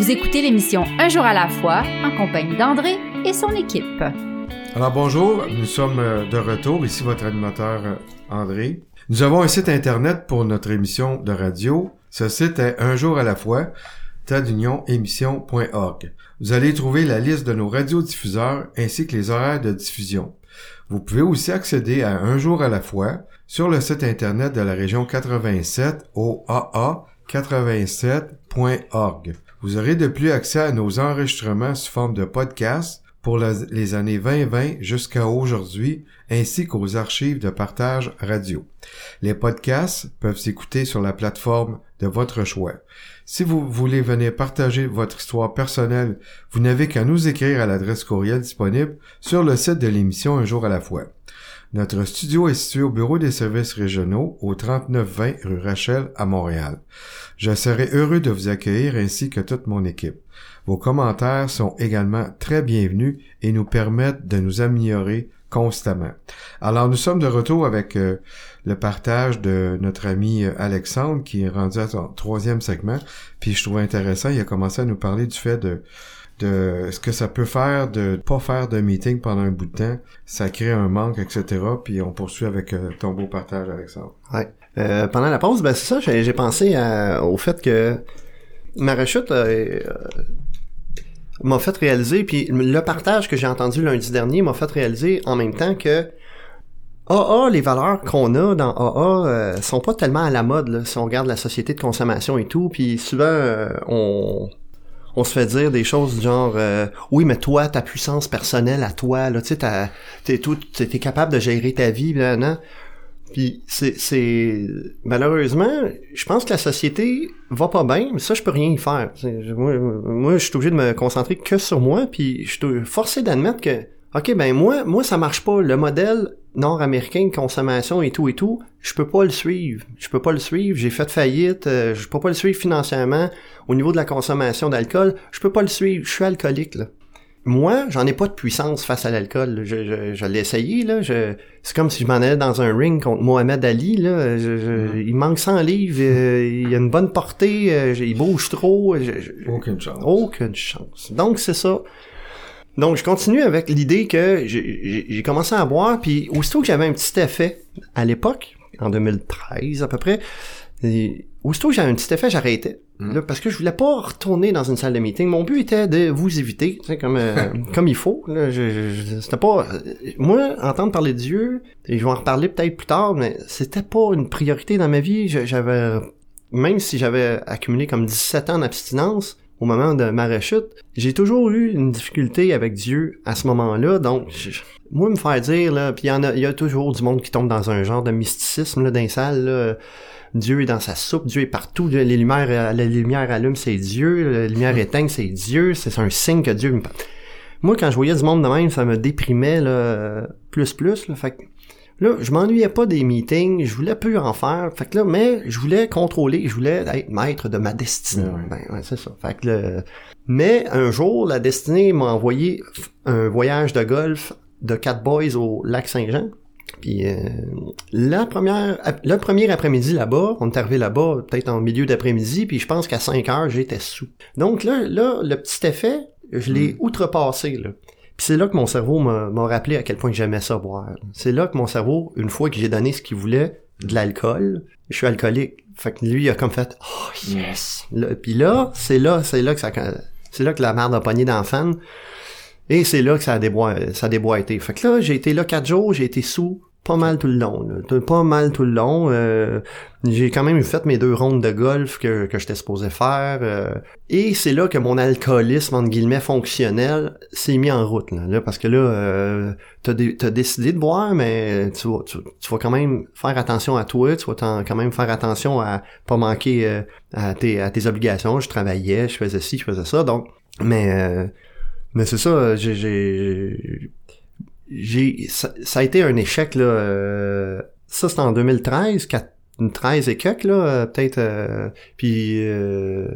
Vous écoutez l'émission Un jour à la fois en compagnie d'André et son équipe. Alors bonjour, nous sommes euh, de retour, ici votre animateur euh, André. Nous avons un site internet pour notre émission de radio. Ce site est un jour à la fois, tadunionémission.org. Vous allez trouver la liste de nos radiodiffuseurs ainsi que les horaires de diffusion. Vous pouvez aussi accéder à un jour à la fois sur le site internet de la région 87 au aa87.org. Vous aurez de plus accès à nos enregistrements sous forme de podcast pour les années 2020 jusqu'à aujourd'hui, ainsi qu'aux archives de partage radio. Les podcasts peuvent s'écouter sur la plateforme de votre choix. Si vous voulez venir partager votre histoire personnelle, vous n'avez qu'à nous écrire à l'adresse courriel disponible sur le site de l'émission Un jour à la fois. Notre studio est situé au bureau des services régionaux au 3920 rue Rachel à Montréal. Je serai heureux de vous accueillir ainsi que toute mon équipe. Vos commentaires sont également très bienvenus et nous permettent de nous améliorer constamment. Alors nous sommes de retour avec euh, le partage de notre ami euh, Alexandre qui est rendu à son troisième segment. Puis je trouve intéressant, il a commencé à nous parler du fait de de ce que ça peut faire de pas faire de meeting pendant un bout de temps, ça crée un manque, etc. Puis on poursuit avec euh, ton beau partage, Alexandre. Ouais. Euh, pendant la pause, ben c'est ça, j'ai pensé à- au fait que ma rechute euh, euh, m'a fait réaliser, puis le partage que j'ai entendu lundi dernier m'a fait réaliser en même temps que AA, les valeurs qu'on a dans AA euh, sont pas tellement à la mode là, si on regarde la société de consommation et tout, puis souvent on on se fait dire des choses genre euh, oui mais toi ta puissance personnelle à toi là tu sais t'es tout t'es capable de gérer ta vie là, non? Puis c'est c'est malheureusement je pense que la société va pas bien mais ça je peux rien y faire. Moi, moi je suis obligé de me concentrer que sur moi puis je suis forcé d'admettre que ok ben moi moi ça marche pas. Le modèle nord-américain de consommation et tout et tout je peux pas le suivre je peux pas le suivre j'ai fait faillite euh, je peux pas le suivre financièrement au niveau de la consommation d'alcool je peux pas le suivre je suis alcoolique là moi, j'en ai pas de puissance face à l'alcool. Je, je, je l'ai essayé, là. Je, c'est comme si je m'en allais dans un ring contre Mohamed Ali, là. Je- je- Il manque 100 livres, euh, il a une bonne portée, euh, il bouge trop. Aucune chance. aucune chance. Donc, c'est ça. Donc, je continue avec l'idée que j'ai- commencé à boire, puis aussitôt que j'avais un petit effet, à l'époque, en 2013 à peu près, et aussitôt que j'avais un petit effet, j'arrêtais. Mm. Là, parce que je voulais pas retourner dans une salle de meeting. Mon but était de vous éviter, tu sais, comme, euh, comme il faut. Là, je, je- je- c'était pas... euh, Moi, entendre parler de Dieu, et je vais en reparler peut-être plus tard, mais c'était pas une priorité dans ma vie. J'avais... Même si j'avais accumulé comme 17 ans d'abstinence, au moment de ma rechute, j'ai toujours eu une difficulté avec Dieu à ce moment-là. Donc, je- moi, me faire dire, là, puis il y en a, il y a toujours du monde qui tombe dans un genre de mysticisme, là, dans les salles, là. Dieu est dans sa soupe, Dieu est partout, les lumières, euh, la lumière allume, c'est Dieu, la lumière éteint, c'est Dieu, c'est un signe que Dieu me parle. Moi, quand je voyais du monde de même, ça me déprimait, là, plus, plus, là, fait que, Là, je m'ennuyais pas des meetings, je voulais plus en faire. Fait que là, mais je voulais contrôler, je voulais être maître de ma destinée. Ouais. Ben, ouais, c'est ça. Fait que le- Mais un jour, la destinée m'a envoyé un voyage de golf de quatre boys au lac Saint-Jean. Puis euh, la première, le premier après-midi là-bas, on est arrivé là-bas peut-être en milieu d'après-midi, puis je pense qu'à 5 heures, j'étais sous. Donc là, là, le petit effet, je l'ai outrepassé. Là. Puis c'est là que mon cerveau m'a rappelé à quel point j'aimais ça boire. C'est là que mon cerveau, une fois que j'ai donné ce qu'il voulait, de l'alcool, je suis alcoolique. Fait que lui, il a comme fait « Oh yes! Là, Puis là, c'est là, c'est là que ça... C'est là que la merde a pogné dans. Et c'est là que ça a, déboîté, ça a déboîté. Fait que là, j'ai été là quatre jours, j'ai été sous pas mal tout le long. là. Pas mal tout le long. euh, j'ai quand même fait mes deux rondes de golf que, que j'étais supposé faire. euh, et c'est là que mon alcoolisme, entre guillemets, fonctionnel, s'est mis en route. Là, Là, parce que là, euh, t'as, dé- t'as décidé de boire, mais tu vas, tu, vas quand même faire attention à toi. Tu vas quand même faire attention à pas manquer euh, à, tes, à tes obligations. Je travaillais, je faisais ci, je faisais ça. Donc, mais... euh, mais c'est ça, j'ai, j'ai, ça, ça a été un échec là. euh, ça c'était en 2013, quat- une 13 et quelques, là, euh, peut-être, euh, puis euh,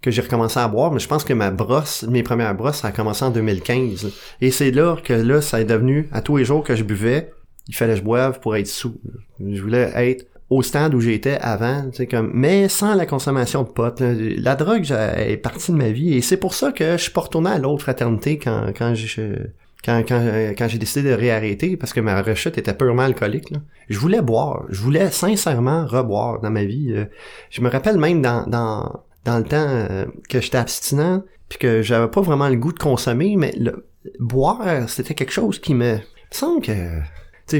que j'ai recommencé à boire, mais je pense que ma brosse, mes premières brosses, ça a commencé en 2015. Et c'est là que là, ça est devenu, à tous les jours que je buvais, il fallait que je boive pour être sous. Je voulais être au stade où j'étais avant, tu sais, comme, mais sans la consommation de pot. là. La drogue est partie de ma vie et c'est pour ça que je suis pas retourné à l'autre fraternité quand, quand je, quand, quand, euh, quand j'ai décidé de réarrêter parce que ma rechute était purement alcoolique. là. Je voulais boire. Je voulais sincèrement reboire dans ma vie. Euh, Je me rappelle même dans, dans, dans le temps euh, que j'étais abstinent puis que j'avais pas vraiment le goût de consommer, mais le, boire, c'était quelque chose qui me... Il me semble que...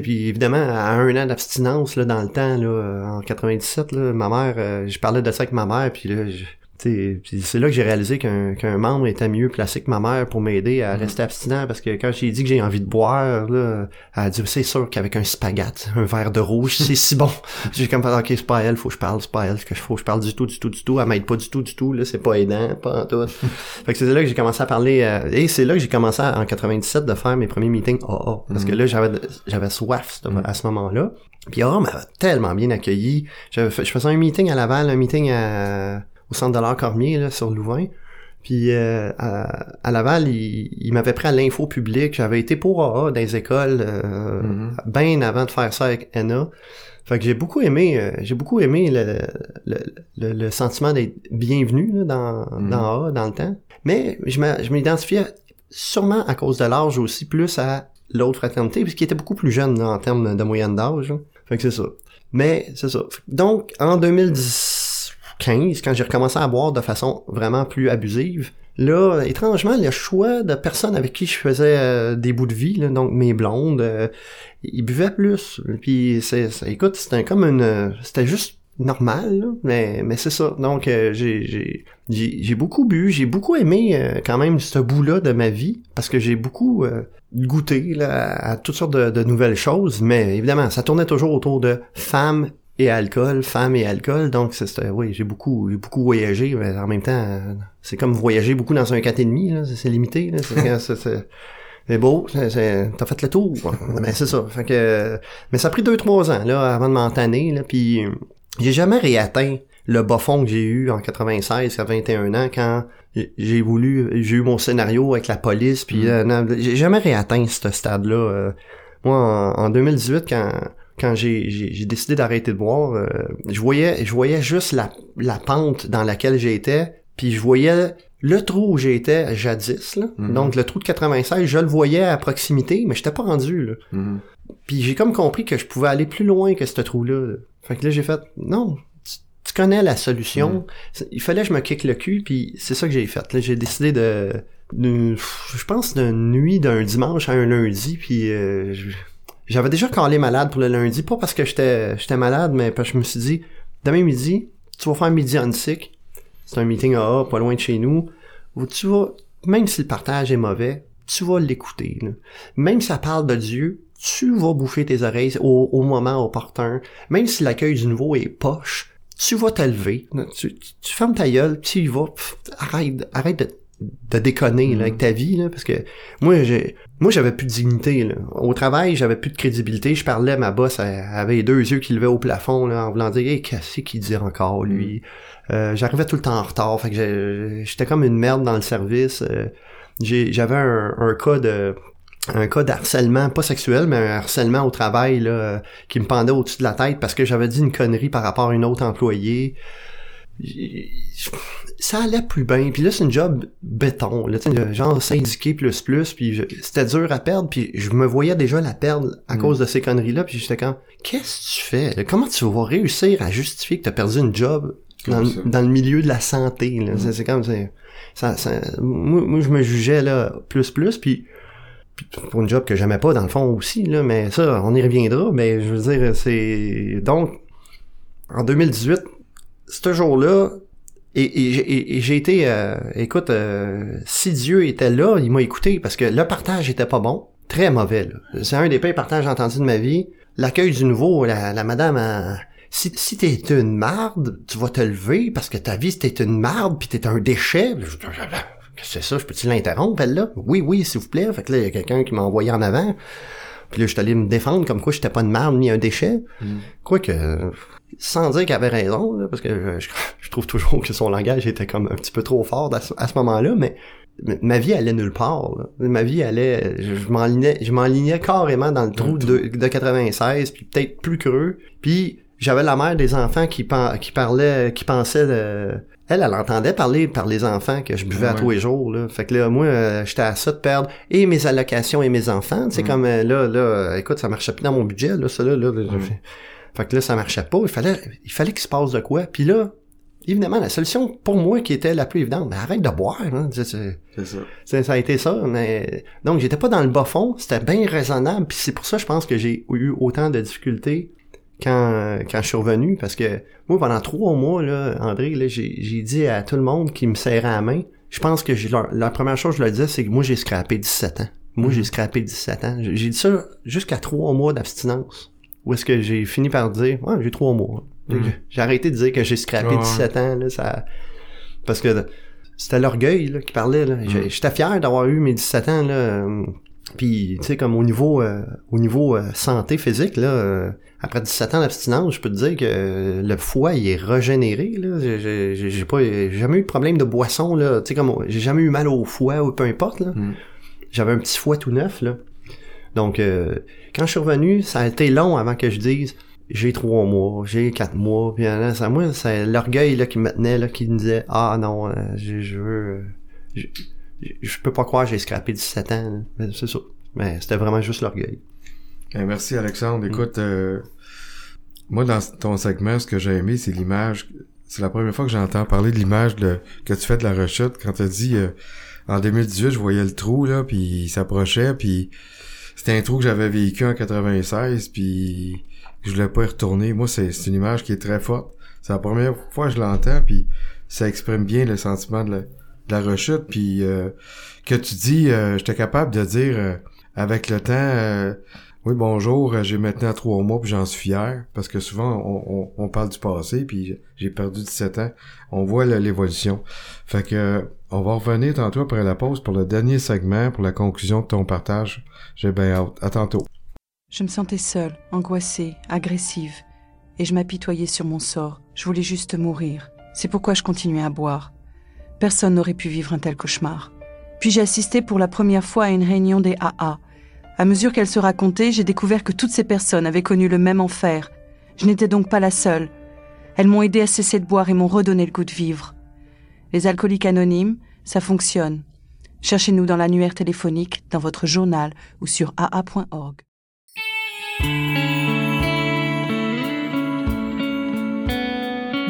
Puis évidemment, à un an d'abstinence, dans le temps, là, en 97, là, ma mère, euh, je parlais de ça avec ma mère, puis là, je- c'est là que j'ai réalisé qu'un qu'un membre était mieux placé que ma mère pour m'aider à rester abstinent, parce que quand j'ai dit que j'ai envie de boire, là, elle a dit, c'est sûr qu'avec un spaghette, un verre de rouge, c'est si bon. j'ai comme fait, ok, c'est pas elle, faut que je parle, c'est pas elle que je faut que je parle du tout, du tout, du tout, elle m'aide pas du tout, du tout, là, c'est pas aidant, pas en tout. fait que c'est là que j'ai commencé à parler, euh, et c'est là que j'ai commencé à- en 97 de faire mes premiers meetings AA, parce que là, j'avais, j'avais soif ce- à ce moment-là. Puis AA m'avait tellement bien accueilli. Fait- je faisais un meeting à Laval, un meeting à- au centre de l'art Cormier, là, sur Louvain. Puis euh, à, à Laval, il, il m'avait pris à l'info publique. J'avais été pour AA dans les écoles euh, bien avant de faire ça avec Anna. Fait que j'ai beaucoup aimé, euh, j'ai beaucoup aimé le, le, le, le sentiment d'être bienvenu là, dans, dans AA dans le temps. Mais je m'identifiais sûrement à cause de l'âge aussi plus à l'autre fraternité, puisqu'il était beaucoup plus jeune là, en termes de moyenne d'âge. là. Fait que c'est ça. Mais c'est ça. Donc, en 2015, quand j'ai recommencé à boire de façon vraiment plus abusive, là, étrangement, le choix de personnes avec qui je faisais euh, des bouts de vie, donc mes blondes, euh, ils buvaient plus. Puis, écoute, c'était comme une... C'était juste normal, mais, c'est ça. Donc, euh, j'ai, beaucoup bu, j'ai beaucoup aimé quand même ce bout-là de ma vie, parce que j'ai beaucoup goûté à toutes sortes de, de nouvelles choses, mais évidemment, ça tournait toujours autour de femmes et alcool, femmes et alcool, donc c'est- oui, j'ai beaucoup, j'ai beaucoup voyagé, mais en même temps, euh, c'est comme voyager beaucoup dans un 4,5, là, c'est, c'est limité, là, c'est, c'est, c'est- beau, c'est- c'est- t'as fait le tour. mais c'est ça. Fait que, mais ça a pris deux, trois ans, là, avant de m'entanner, là, puis euh, j'ai jamais réatteint le bas fond que j'ai eu en 96, à 21 ans, quand j'ai- voulu, j'ai eu mon scénario avec la police, puis euh, non, j'ai jamais réatteint ce stade-là. euh. moi, en, en 2018, quand quand j'ai décidé d'arrêter de boire, euh, je voyais je voyais juste la la pente dans laquelle j'étais, puis je voyais le trou où j'étais jadis, là. Mhm. donc le trou de 96, je le voyais à proximité, mais j'étais pas rendu là. Mhm. Puis j'ai comme compris que je pouvais aller plus loin que ce trou-là. là. Fait que là, j'ai fait, non, tu, tu connais la solution. C'est- Il fallait que je me kick le cul, puis c'est ça que j'ai fait. J'ai décidé de, de- je pense, d'une nuit d'un dimanche à un lundi, puis euh, je- j'avais déjà calé malade pour le lundi, pas parce que j'étais j'étais malade, mais parce que je me suis dit, demain midi, tu vas faire midi on sick. C'est un meeting AA, pas loin de chez nous, où tu vas, même si le partage est mauvais, tu vas l'écouter. là. Même si ça parle de Dieu, tu vas boucher tes oreilles au, moment opportun. Même si l'accueil du nouveau est poche, tu vas te lever. Tu, tu, tu fermes ta gueule, tu y vas. Pff, arrête, arrête de, de déconner là, avec ta vie, là, parce que moi, j'ai, moi, j'avais plus de dignité. Là. Au travail, j'avais plus de crédibilité. Je parlais, ma boss elle avait les deux yeux qui levaient au plafond là, en voulant dire hey, qu'est-ce qu'il dit encore, lui? Euh, J'arrivais tout le temps en retard. Fait que j'étais comme une merde dans le service. Euh, j'ai- J'avais un, un cas de un cas d'harcèlement, pas sexuel, mais un harcèlement au travail là, euh, qui me pendait au-dessus de la tête parce que j'avais dit une connerie par rapport à une autre employée. Ça allait plus bien. Puis là, c'est une job béton. Là, genre syndiqué plus plus. Puis c'était dur à perdre. Puis je me voyais déjà la perdre à cause de ces conneries-là. Puis j'étais comme, qu'est-ce que tu fais? là? Comment tu vas réussir à justifier que tu as perdu une job dans, dans le milieu de la santé? là? C'est- C'est comme... Ça, ça, moi, moi, je me jugeais là plus plus. Puis puis pour une job que j'aimais pas dans le fond aussi là mais ça on y reviendra mais je veux dire c'est donc en 2018 ce jour-là et, et, et- j'ai été euh, écoute euh, si Dieu était là il m'a écouté parce que le partage était pas bon très mauvais c'est un des pires partages que j'ai entendu de ma vie l'accueil du nouveau la, la madame a- si, si t'es une marde, tu vas te lever parce que ta vie c'était une marde puis t'es un déchet. Je- Qu'est-ce que c'est ça? Je peux-tu l'interrompre, elle là? Oui, oui, s'il vous plaît. Fait que là, il y a quelqu'un qui m'a envoyé en avant. Puis là, je suis allé me défendre comme quoi j'étais pas une marde ni un déchet. Mm. Quoique, sans dire qu'elle avait raison, là, parce que je, je trouve toujours que son langage était comme un petit peu trop fort à ce, moment-là, mais ma vie allait nulle part. là. Ma vie allait, je, je m'enlignais, carrément dans le trou de, de 96, puis peut-être plus creux. Puis j'avais la mère des enfants qui, parlait, qui pensait de... Elle, elle entendait parler par les enfants que je buvais à tous les jours. Là. Fait que là, moi, euh, j'étais à ça de perdre et mes allocations et mes enfants. Sais, Mm. comme euh, là, là, euh, écoute, ça marchait plus dans mon budget, là, ça là, là, là, Mm. Fait que là, ça marchait pas. Il fallait, il fallait qu'il se passe de quoi. Puis là, évidemment, la solution pour moi qui était la plus évidente, ben, arrête de boire. Hein. C'est- ça. ça a été ça, mais donc j'étais pas dans le bas fond, c'était bien raisonnable, puis c'est pour ça je pense que j'ai eu autant de difficultés quand quand je suis revenu, parce que moi pendant trois mois là, André, là, j'ai j'ai dit à tout le monde qui me serrait la main, je pense que leur- la première chose que je leur disais, c'est que moi j'ai scrappé 17 ans. Moi j'ai scrappé 17 ans. J'ai dit ça jusqu'à trois mois d'abstinence. Où est-ce que j'ai fini par dire, ouais, j'ai trois mois. Mhm. J'ai arrêté de dire que j'ai scrappé Ouais. 17 ans, là, ça, parce que c'était l'orgueil là, qui parlait. Là. Mm. J'étais fier d'avoir eu mes 17 ans. Là, euh, puis, tu sais, comme au niveau euh, au niveau euh, santé physique, là, euh, après 17 ans d'abstinence, je peux te dire que le foie, il est régénéré. Là. J'ai- pas jamais eu de problème de boisson. Là. Tu sais, comme j'ai jamais eu mal au foie ou peu importe. Là. Mm. J'avais un petit foie tout neuf. Là. Donc, euh, quand je suis revenu, ça a été long avant que je dise j'ai trois mois, j'ai quatre mois, puis là, ça, moi, c'est l'orgueil là, qui me tenait, là, qui me disait Ah non, euh, je, je veux. euh, je, peux pas croire j'ai scrappé 17 ans. Mais C'est ça. Mais c'était vraiment juste l'orgueil. Eh, merci Alexandre. Mm. Écoute, euh, moi dans ton segment, ce que j'ai aimé, c'est l'image. C'est la première fois que j'entends parler de l'image de- que tu fais de la rechute. Quand tu as dit euh, en 2018, je voyais le trou là, puis il s'approchait, puis c'était un trou que j'avais vécu en 96, puis je voulais pas y retourner. Moi, c'est une image qui est très forte. C'est la première fois que je l'entends, puis ça exprime bien le sentiment de la, rechute, puis euh, que tu dis, euh, j'étais capable de dire euh, avec le temps. oui, bonjour, j'ai maintenant trois mois puis j'en suis fier parce que souvent on, on, on parle du passé puis j'ai perdu 17 ans. On voit l'évolution. Fait que on va revenir tantôt après la pause pour le dernier segment, pour la conclusion de ton partage. J'ai bien hâte. À tantôt. Je me sentais seule, angoissée, agressive, et je m'apitoyais sur mon sort. Je voulais juste mourir. C'est pourquoi je continuais à boire. Personne n'aurait pu vivre un tel cauchemar. Puis j'ai assisté pour la première fois à une réunion des AA. À mesure qu'elle se racontait, j'ai découvert que toutes ces personnes avaient connu le même enfer. Je n'étais donc pas la seule. Elles m'ont aidé à cesser de boire et m'ont redonné le goût de vivre. Les alcooliques anonymes, ça fonctionne. Cherchez-nous dans l'annuaire téléphonique, dans votre journal ou sur aa.org.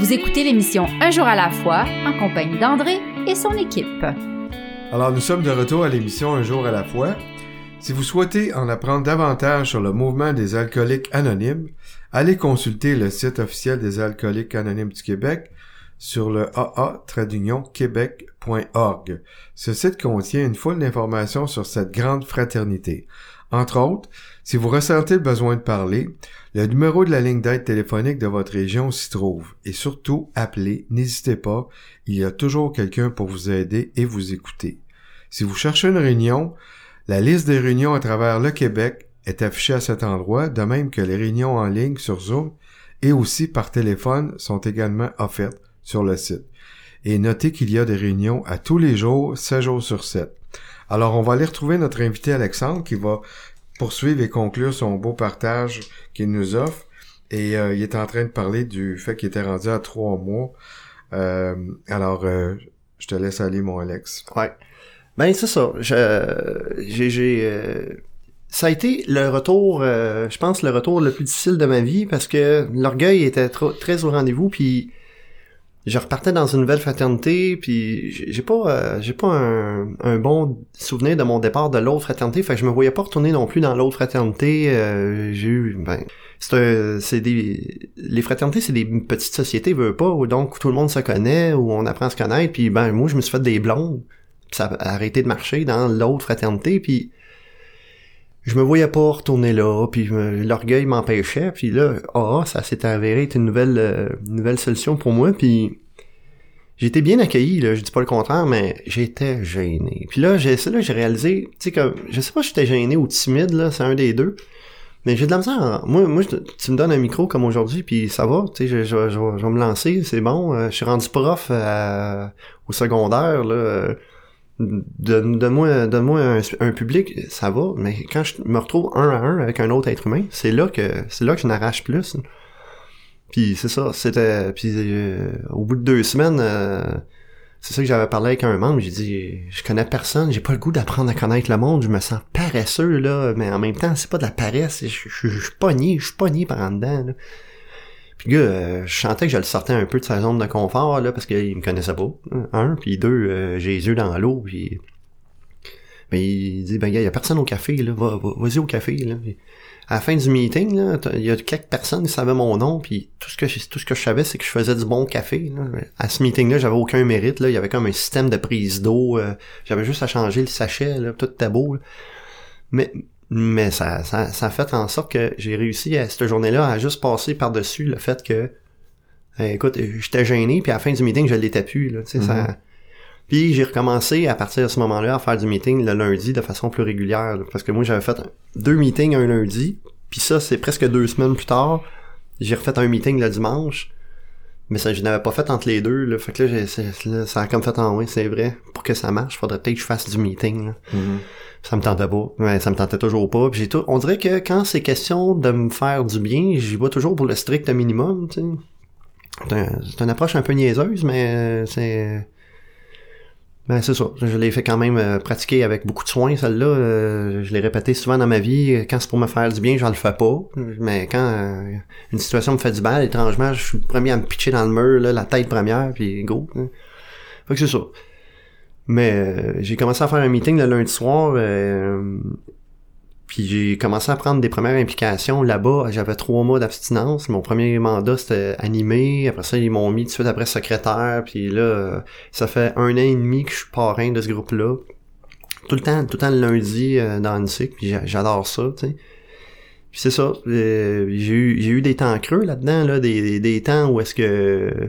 Vous écoutez l'émission Un jour à la fois en compagnie d'André et son équipe. Alors nous sommes de retour à l'émission Un jour à la fois. Si vous souhaitez en apprendre davantage sur le mouvement des alcooliques anonymes, allez consulter le site officiel des alcooliques anonymes du Québec sur le aa-québec.org. Ce site contient une foule d'informations sur cette grande fraternité. Entre autres, si vous ressentez le besoin de parler, le numéro de la ligne d'aide téléphonique de votre région s'y trouve. Et surtout, appelez, n'hésitez pas, il y a toujours quelqu'un pour vous aider et vous écouter. Si vous cherchez une réunion, la liste des réunions à travers le Québec est affichée à cet endroit, de même que les réunions en ligne sur Zoom et aussi par téléphone sont également offertes sur le site. Et notez qu'il y a des réunions à tous les jours, 7 jours sur 7. Alors, on va aller retrouver notre invité Alexandre qui va poursuivre et conclure son beau partage qu'il nous offre. Et euh, il est en train de parler du fait qu'il était rendu à trois mois. Euh, alors, euh, je te laisse aller, mon Alex. Ouais. Ben c'est ça. J'ai, euh, ça a été le retour, euh, je pense le retour le plus difficile de ma vie parce que l'orgueil était très au rendez-vous puis je repartais dans une nouvelle fraternité puis j'ai pas, euh, j'ai pas un, un bon souvenir de mon départ de l'autre fraternité. Fait que je me voyais pas retourner non plus dans l'autre fraternité. Euh, j'ai eu, ben c'est des les fraternités c'est des petites sociétés veut pas où donc tout le monde se connaît où on apprend à se connaître puis ben moi je me suis fait des blondes puis ça a arrêté de marcher dans l'autre fraternité puis je me voyais pas retourner là puis l'orgueil m'empêchait puis là ah ça s'est avéré être une nouvelle euh, nouvelle solution pour moi puis été bien accueilli, là, je dis pas le contraire, mais j'étais gêné. Puis là, j'ai, là j'ai réalisé, tu sais, que je sais pas si j'étais gêné ou timide, là, c'est un des deux. Mais j'ai de la misère. Moi, moi je- tu me donnes un micro comme aujourd'hui, puis ça va, tu sais, je, je, je vais me lancer, c'est bon. Euh, je suis rendu prof euh, au secondaire, là. Donne- Donne-moi donne-moi un, un public, ça va, mais quand je me retrouve un à un avec un autre être humain, c'est là que c'est là que je n'arrache plus. Puis c'est ça, c'était. Puis euh, au bout de deux semaines, euh, c'est ça que j'avais parlé avec un membre. J'ai dit, je connais personne, j'ai pas le goût d'apprendre à connaître le monde. Je me sens paresseux là, mais en même temps, c'est pas de la paresse. Je suis pogné, je suis pogné par en dedans. Là. Puis gars, euh, je sentais que je le sortais un peu de sa zone de confort là, parce qu'il me connaissait pas. Un, puis deux, euh, j'ai les yeux dans l'eau. Puis ben, il dit, ben, gars, y a personne au café, là. Va, va- vas-y au café, là. À la fin du meeting, là, il y a quelques personnes qui savaient mon nom, puis tout ce que tout ce que je savais, c'est que je faisais du bon café, là. À ce meeting-là, j'avais aucun mérite, là. Il y avait comme un système de prise d'eau. euh, j'avais juste à changer le sachet, là. Tout était beau, là. Mais, mais ça, ça, ça a fait en sorte que j'ai réussi à cette journée-là à juste passer par-dessus le fait que, écoute, j'étais gêné, puis à la fin du meeting, je l'étais plus, là. Sais, ça, puis j'ai recommencé à partir de ce moment-là à faire du meeting le lundi de façon plus régulière. là, parce que moi j'avais fait deux meetings un lundi. Puis ça, c'est presque deux semaines plus tard. J'ai refait un meeting le dimanche. Mais ça, je n'avais pas fait entre les deux. Là. Fait que là, là, ça a comme fait en oui, c'est vrai. Pour que ça marche, faudrait peut-être que je fasse du meeting. là. Ça me tentait pas. Ouais, ça me tentait toujours pas. Puis j'ai tout. On dirait que quand c'est question de me faire du bien, j'y vais toujours pour le strict minimum. tu sais. C'est un- c'est une approche un peu niaiseuse, mais euh, c'est. Ben c'est ça. Je l'ai fait quand même euh, pratiquer avec beaucoup de soin, celle-là. Euh, je l'ai répété souvent dans ma vie. Quand c'est pour me faire du bien, j'en le fais pas. Mais quand euh, une situation me fait du mal, étrangement, je suis le premier à me pitcher dans le mur, là, la tête première, puis go. hein. Fait que c'est ça. Mais j'ai commencé à faire un meeting le lundi soir. Puis j'ai commencé à prendre des premières implications là-bas. J'avais trois mois d'abstinence. Mon premier mandat, c'était animé. Après ça, ils m'ont mis tout de suite après secrétaire. Puis là, ça fait un an et demi que je suis parrain de ce groupe-là. Tout le temps, tout le temps le lundi euh, dans une cycle. Puis j'a- j'adore ça, tu sais. Puis c'est ça. euh, j'ai eu eu des temps creux là-dedans, là, des, des, des temps où est-ce que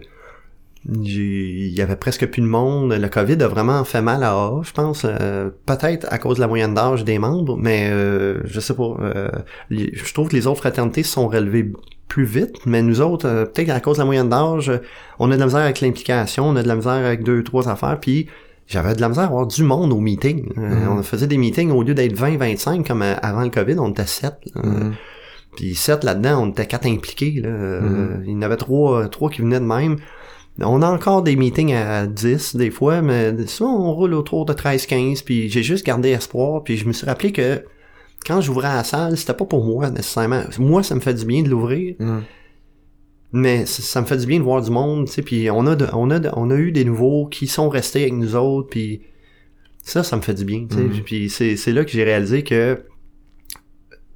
il y avait presque plus de monde. Le COVID a vraiment fait mal à A, je pense. euh, Peut-être à cause de la moyenne d'âge des membres, mais euh, je sais pas. euh, les- je trouve que les autres fraternités se sont relevées plus vite, mais nous autres, euh, peut-être à cause de la moyenne d'âge, on a de la misère avec l'implication, on a de la misère avec deux, trois affaires, puis j'avais de la misère à avoir du monde au meeting. Euh, On faisait des meetings au lieu d'être 20, 25 comme avant le COVID, on était 7. Puis 7 là-dedans, on était quatre impliqués. Là. Euh, il y en avait trois, trois qui venaient de même. On a encore des meetings à 10 des fois, mais souvent on roule autour de 13-15, puis j'ai juste gardé espoir, puis je me suis rappelé que quand j'ouvrais la salle, c'était pas pour moi nécessairement. Moi, ça me fait du bien de l'ouvrir, mais ça, ça me fait du bien de voir du monde, tu sais, puis on a, de- on, a de- on a eu des nouveaux qui sont restés avec nous autres, puis ça, ça me fait du bien, tu sais. Puis c'est, c'est là que j'ai réalisé que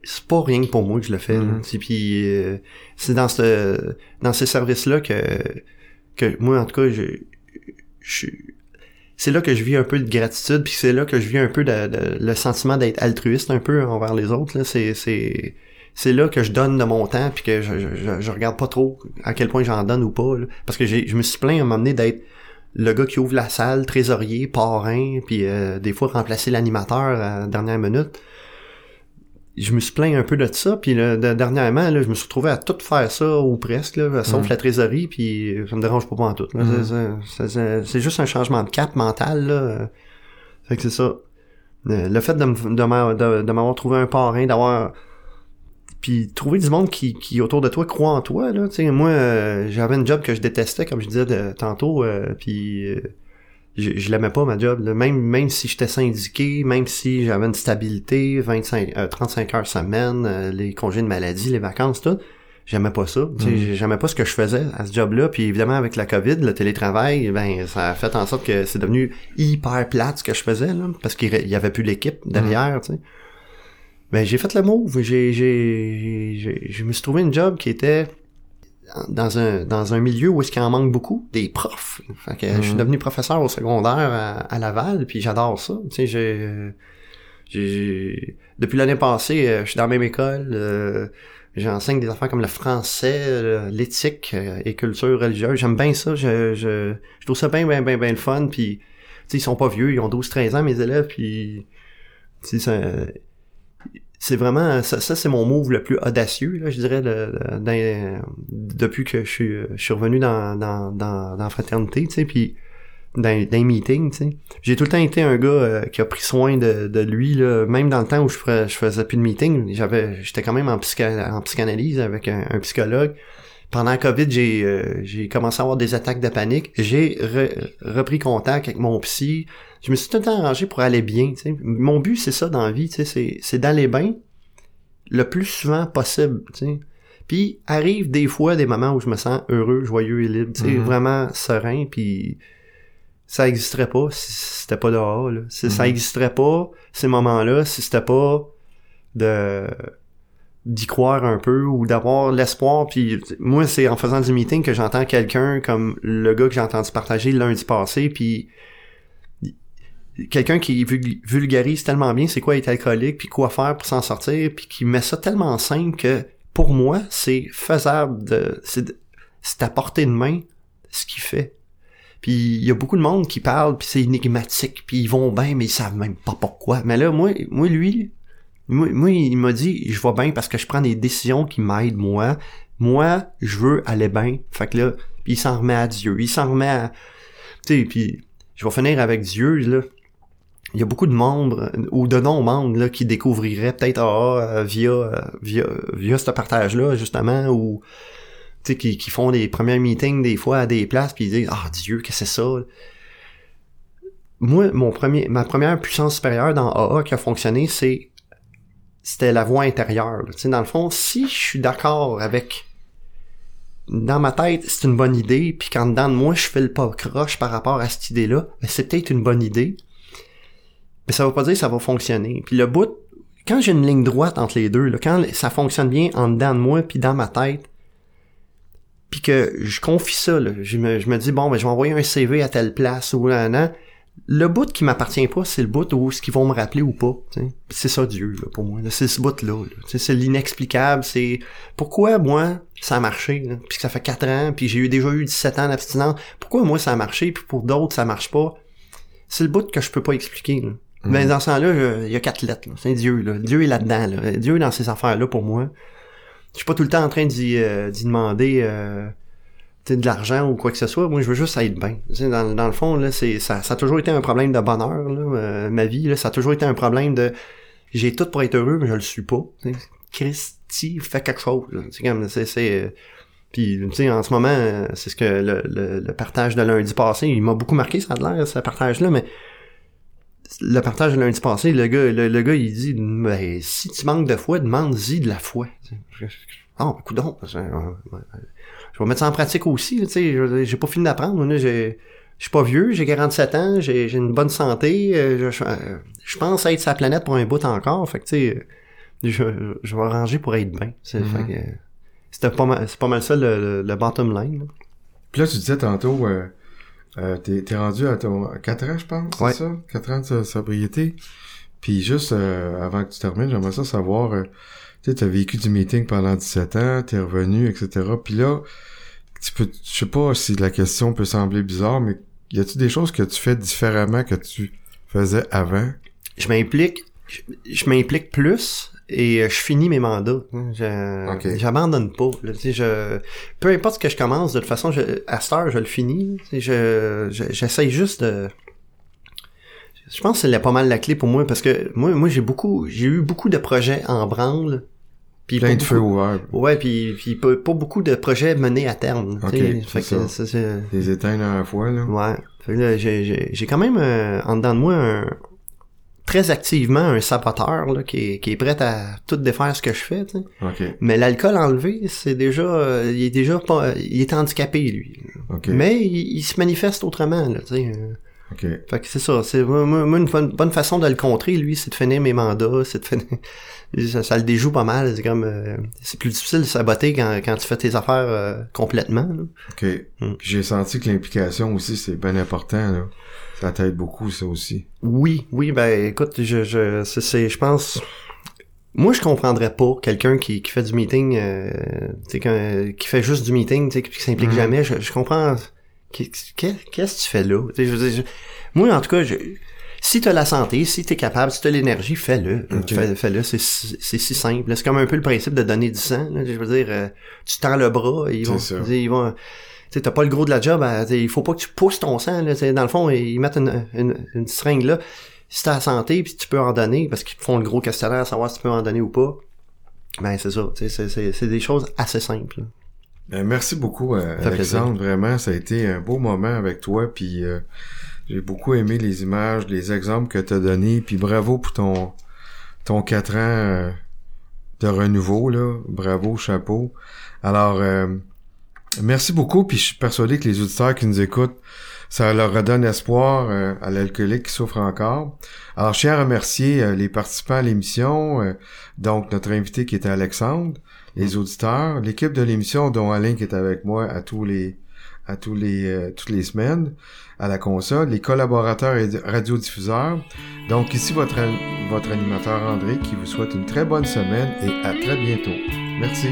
c'est pas rien que pour moi que je le fais. sais, Puis euh, c'est dans ce dans ces services-là que que moi en tout cas je, c'est là que je vis un peu de gratitude puis c'est là que je vis un peu de, le sentiment d'être altruiste un peu envers les autres là. C'est c'est c'est là que je donne de mon temps puis que je, je, regarde pas trop à quel point j'en donne ou pas parce que j'ai je me suis plaint à donné d'être le gars qui ouvre la salle, trésorier, parrain, puis euh, des fois remplacer l'animateur à la dernière minute je me suis plaint un peu de ça, puis là, de- dernièrement, là, je me suis retrouvé à tout faire ça, ou presque, là, sauf la trésorerie, puis ça me dérange pas en tout. là. C'est- juste un changement de cap mental, là. Fait que c'est ça. Euh, Le fait de de m'a- de- de m'avoir trouvé un parrain, d'avoir... Puis trouver du monde qui, qui autour de toi croit en toi, là. Sais, moi, euh, j'avais une job que je détestais, comme je disais de- tantôt, euh, puis... euh, je, je l'aimais pas ma job là. même même si j'étais syndiqué même si j'avais une stabilité 25 euh, 35 heures semaine euh, les congés de maladie les vacances tout j'aimais pas ça. Sais, j'aimais pas ce que je faisais à ce job là puis évidemment avec la covid le télétravail ben ça a fait en sorte que c'est devenu hyper plate ce que je faisais là parce qu'il y avait plus l'équipe derrière tu sais. Ben j'ai fait le move. J'ai j'ai j'ai je me suis trouvé une job qui était dans un dans un milieu où est-ce qu'il en manque beaucoup des profs fait que je suis devenu professeur au secondaire à, à Laval puis j'adore ça tu sais j'ai j'ai depuis l'année passée euh, je suis dans la même école euh, j'enseigne des affaires comme le français, l'éthique euh, et culture religieuse. J'aime bien ça. Je, je, je trouve ça bien, bien, bien, bien le fun. Puis, tu sais, ils sont pas vieux, ils ont 12-13 ans, mes élèves. Puis, tu sais, c'est vraiment ça, ça c'est mon move le plus audacieux là, je dirais depuis que je suis je suis revenu dans dans dans, dans fraternité tu sais puis dans, dans les meetings tu sais j'ai tout le temps été un gars euh, qui a pris soin de, de lui là, même dans le temps où je je faisais plus de meetings j'avais j'étais quand même en psycha- en psychanalyse avec un, psychologue pendant la COVID, j'ai euh, j'ai commencé à avoir des attaques de panique. J'ai re- repris contact avec mon psy. Je me suis tout le temps arrangé pour aller bien. tu sais. Mon but, c'est ça dans la vie, tu sais, c'est c'est d'aller bien le plus souvent possible. tu sais. Puis arrive des fois des moments où je me sens heureux, joyeux et libre, tu sais, Mhm. vraiment serein. Puis ça existerait pas si c'était pas dehors. Là. Ça Mhm. existerait pas ces moments-là si c'était pas de d'y croire un peu ou d'avoir l'espoir puis moi c'est en faisant du meeting que j'entends quelqu'un comme le gars que j'ai entendu partager lundi passé puis quelqu'un qui vul- vulgarise tellement bien c'est quoi être alcoolique puis quoi faire pour s'en sortir puis qui met ça tellement simple que pour moi c'est faisable de c'est de- c'est à portée de main ce qu'il fait puis il y a beaucoup de monde qui parle puis c'est énigmatique puis ils vont bien mais ils savent même pas pourquoi mais là moi moi lui moi, moi, il m'a dit, je vais bien parce que je prends des décisions qui m'aident, moi. Moi, je veux aller bien. Fait que là, puis il s'en remet à Dieu. Il s'en remet à... Tu sais, puis je vais finir avec Dieu, là. Il y a beaucoup de membres, ou de non-membres, qui découvriraient peut-être ah, euh, via, euh, via, via ce partage-là, justement, ou... Qui, qui font des premiers meetings, des fois, à des places, puis ils disent « Ah, Dieu, qu'est-ce que c'est ça? » Moi, mon premier, ma première puissance supérieure dans AA qui a fonctionné, c'est c'était la voix intérieure. dans le fond, si je suis d'accord avec dans ma tête, c'est une bonne idée, puis quand dedans de moi, je fais le pas croche par rapport à cette idée-là, ben, c'est peut-être une bonne idée. Mais ça veut pas dire que ça va fonctionner. Puis le bout, quand j'ai une ligne droite entre les deux, là, quand ça fonctionne bien en dedans de moi, puis dans ma tête, puis que je confie ça, là, je, me, je me dis, bon, ben, je vais envoyer un CV à telle place ou là, là, le bout qui m'appartient pas, c'est le bout où ce qu'ils vont me rappeler ou pas. C'est ça Dieu là, pour moi. C'est ce bout-là. C'est l'inexplicable. C'est pourquoi moi ça a marché, puis que ça fait 4 ans, puis j'ai eu déjà eu 17 ans d'abstinence. Pourquoi moi ça a marché, puis pour d'autres ça marche pas? C'est le bout que je peux pas expliquer. Là. Mais dans ce temps-là, je- il y a quatre lettres. C'est Dieu. Là. Dieu est là-dedans. Là. Dieu est dans ces affaires-là pour moi. Je suis pas tout le temps en train d'y euh, demander euh, de l'argent ou quoi que ce soit. Moi, je veux juste être bien. Dans, dans le fond, là, c'est ça, ça a toujours été un problème de bonheur. Là, euh, ma vie, là, ça a toujours été un problème de j'ai tout pour être heureux, mais je le suis pas. Tu sais. Christy, fais quelque chose. C'est comme c'est euh, puis tu sais en ce moment euh, c'est ce que le, le, le partage de lundi passé il m'a beaucoup marqué ça a l'air ce partage là mais le partage de lundi passé le gars le, le gars il dit ben, si tu manques de foi demande-y de la foi oh ben, coudonc, euh, je vais mettre ça en pratique aussi tu sais j'ai pas fini d'apprendre j'ai je suis pas vieux, j'ai 47 ans, j'ai j'ai une bonne santé, euh, je, je- je pense être sa planète pour un bout encore, fait que tu sais, je, je vais arranger pour être bien. C'est Mhm. c'était pas mal, c'est pas mal ça le, le, le bottom line. là. Puis là, tu disais tantôt, euh, euh, t'es, t'es rendu à ton à 4 ans, je pense, Ouais. c'est ça? 4 ans de so- sobriété. Puis juste euh, avant que tu termines, j'aimerais ça savoir, euh, tu sais, t'as vécu du meeting pendant 17 ans, t'es revenu, etc. Puis là, tu peux, je sais pas si la question peut sembler bizarre, mais y a-tu des choses que tu fais différemment que tu faisais avant? Je m'implique, je, je m'implique plus et euh, je finis mes mandats. J'abandonne pas. là, je, peu importe ce que je commence, de toute façon, je, à cette heure, je le finis. Je, je- j'essaye juste de. Je pense que c'est pas mal la clé pour moi parce que moi, moi j'ai beaucoup, j'ai eu beaucoup de projets en branle. Puis Plein de feux ouverts. Ouais, puis, puis pas, pas beaucoup de projets menés à terme. tu sais. Ok, fait c'est que ça. ça, c'est- Les éteindre à la fois, là. Ouais. Fait que là, j'ai, j'ai, j'ai quand même euh, en dedans de moi un, très activement un saboteur là, qui, est, qui est prêt à tout défaire ce que je fais. Mais l'alcool enlevé, c'est déjà. euh, il est déjà pas. Il est handicapé, lui. Mais il, il se manifeste autrement, là, Fait que c'est ça. C'est moi, moi, une bonne, bonne façon de le contrer, lui, c'est de finir mes mandats, c'est de finir. Ça, ça le déjoue pas mal. C'est comme euh, c'est plus difficile de saboter quand, quand tu fais tes affaires euh, complètement. là. OK. Mm. J'ai senti que l'implication aussi, c'est bien important, là. Ça t'aide beaucoup, ça aussi. Oui, oui, ben écoute, je, je, c'est, c'est- je pense, moi, je comprendrais pas quelqu'un qui, qui fait du meeting, euh, tu sais, qu'un- qui fait juste du meeting, tu sais, qui s'implique Mhm. jamais. Je, je comprends. Qu'est- qu'est- Qu'est-ce que tu fais là? Je veux dire, moi, en tout cas, je, si t'as la santé, si t'es capable, si t'as l'énergie, fais-le. Fais- Fais-le. C'est si c'est si simple. C'est comme un peu le principe de donner du sang. là. Je veux dire, euh, tu tends le bras, ils C'est vont, dire, ils vont. Tu t'as pas le gros de la job, sais, il faut pas que tu pousses ton sang. Là, dans le fond, ils mettent une, une, une seringue là. Si t'as la santé, puis tu peux en donner, parce qu'ils font le gros questionnaire à savoir si tu peux en donner ou pas. Ben c'est ça, c'est des choses assez simples. Ben, merci beaucoup, euh, Alexandre. Vraiment, ça a été un beau moment avec toi. Puis euh, j'ai beaucoup aimé les images, les exemples que tu as donnés. Puis bravo pour ton ton quatre ans euh, de renouveau là. Bravo, chapeau. Alors euh, merci beaucoup. Puis je suis persuadé que les auditeurs qui nous écoutent, ça leur redonne espoir euh, à l'alcoolique qui souffre encore. Alors je tiens à remercier euh, les participants à l'émission. euh, donc notre invité qui était Alexandre les auditeurs, l'équipe de l'émission dont Alain qui est avec moi à tous les à tous les euh, toutes les semaines à la console, les collaborateurs et radiodiffuseurs. Donc ici votre votre animateur André qui vous souhaite une très bonne semaine et à très bientôt. Merci.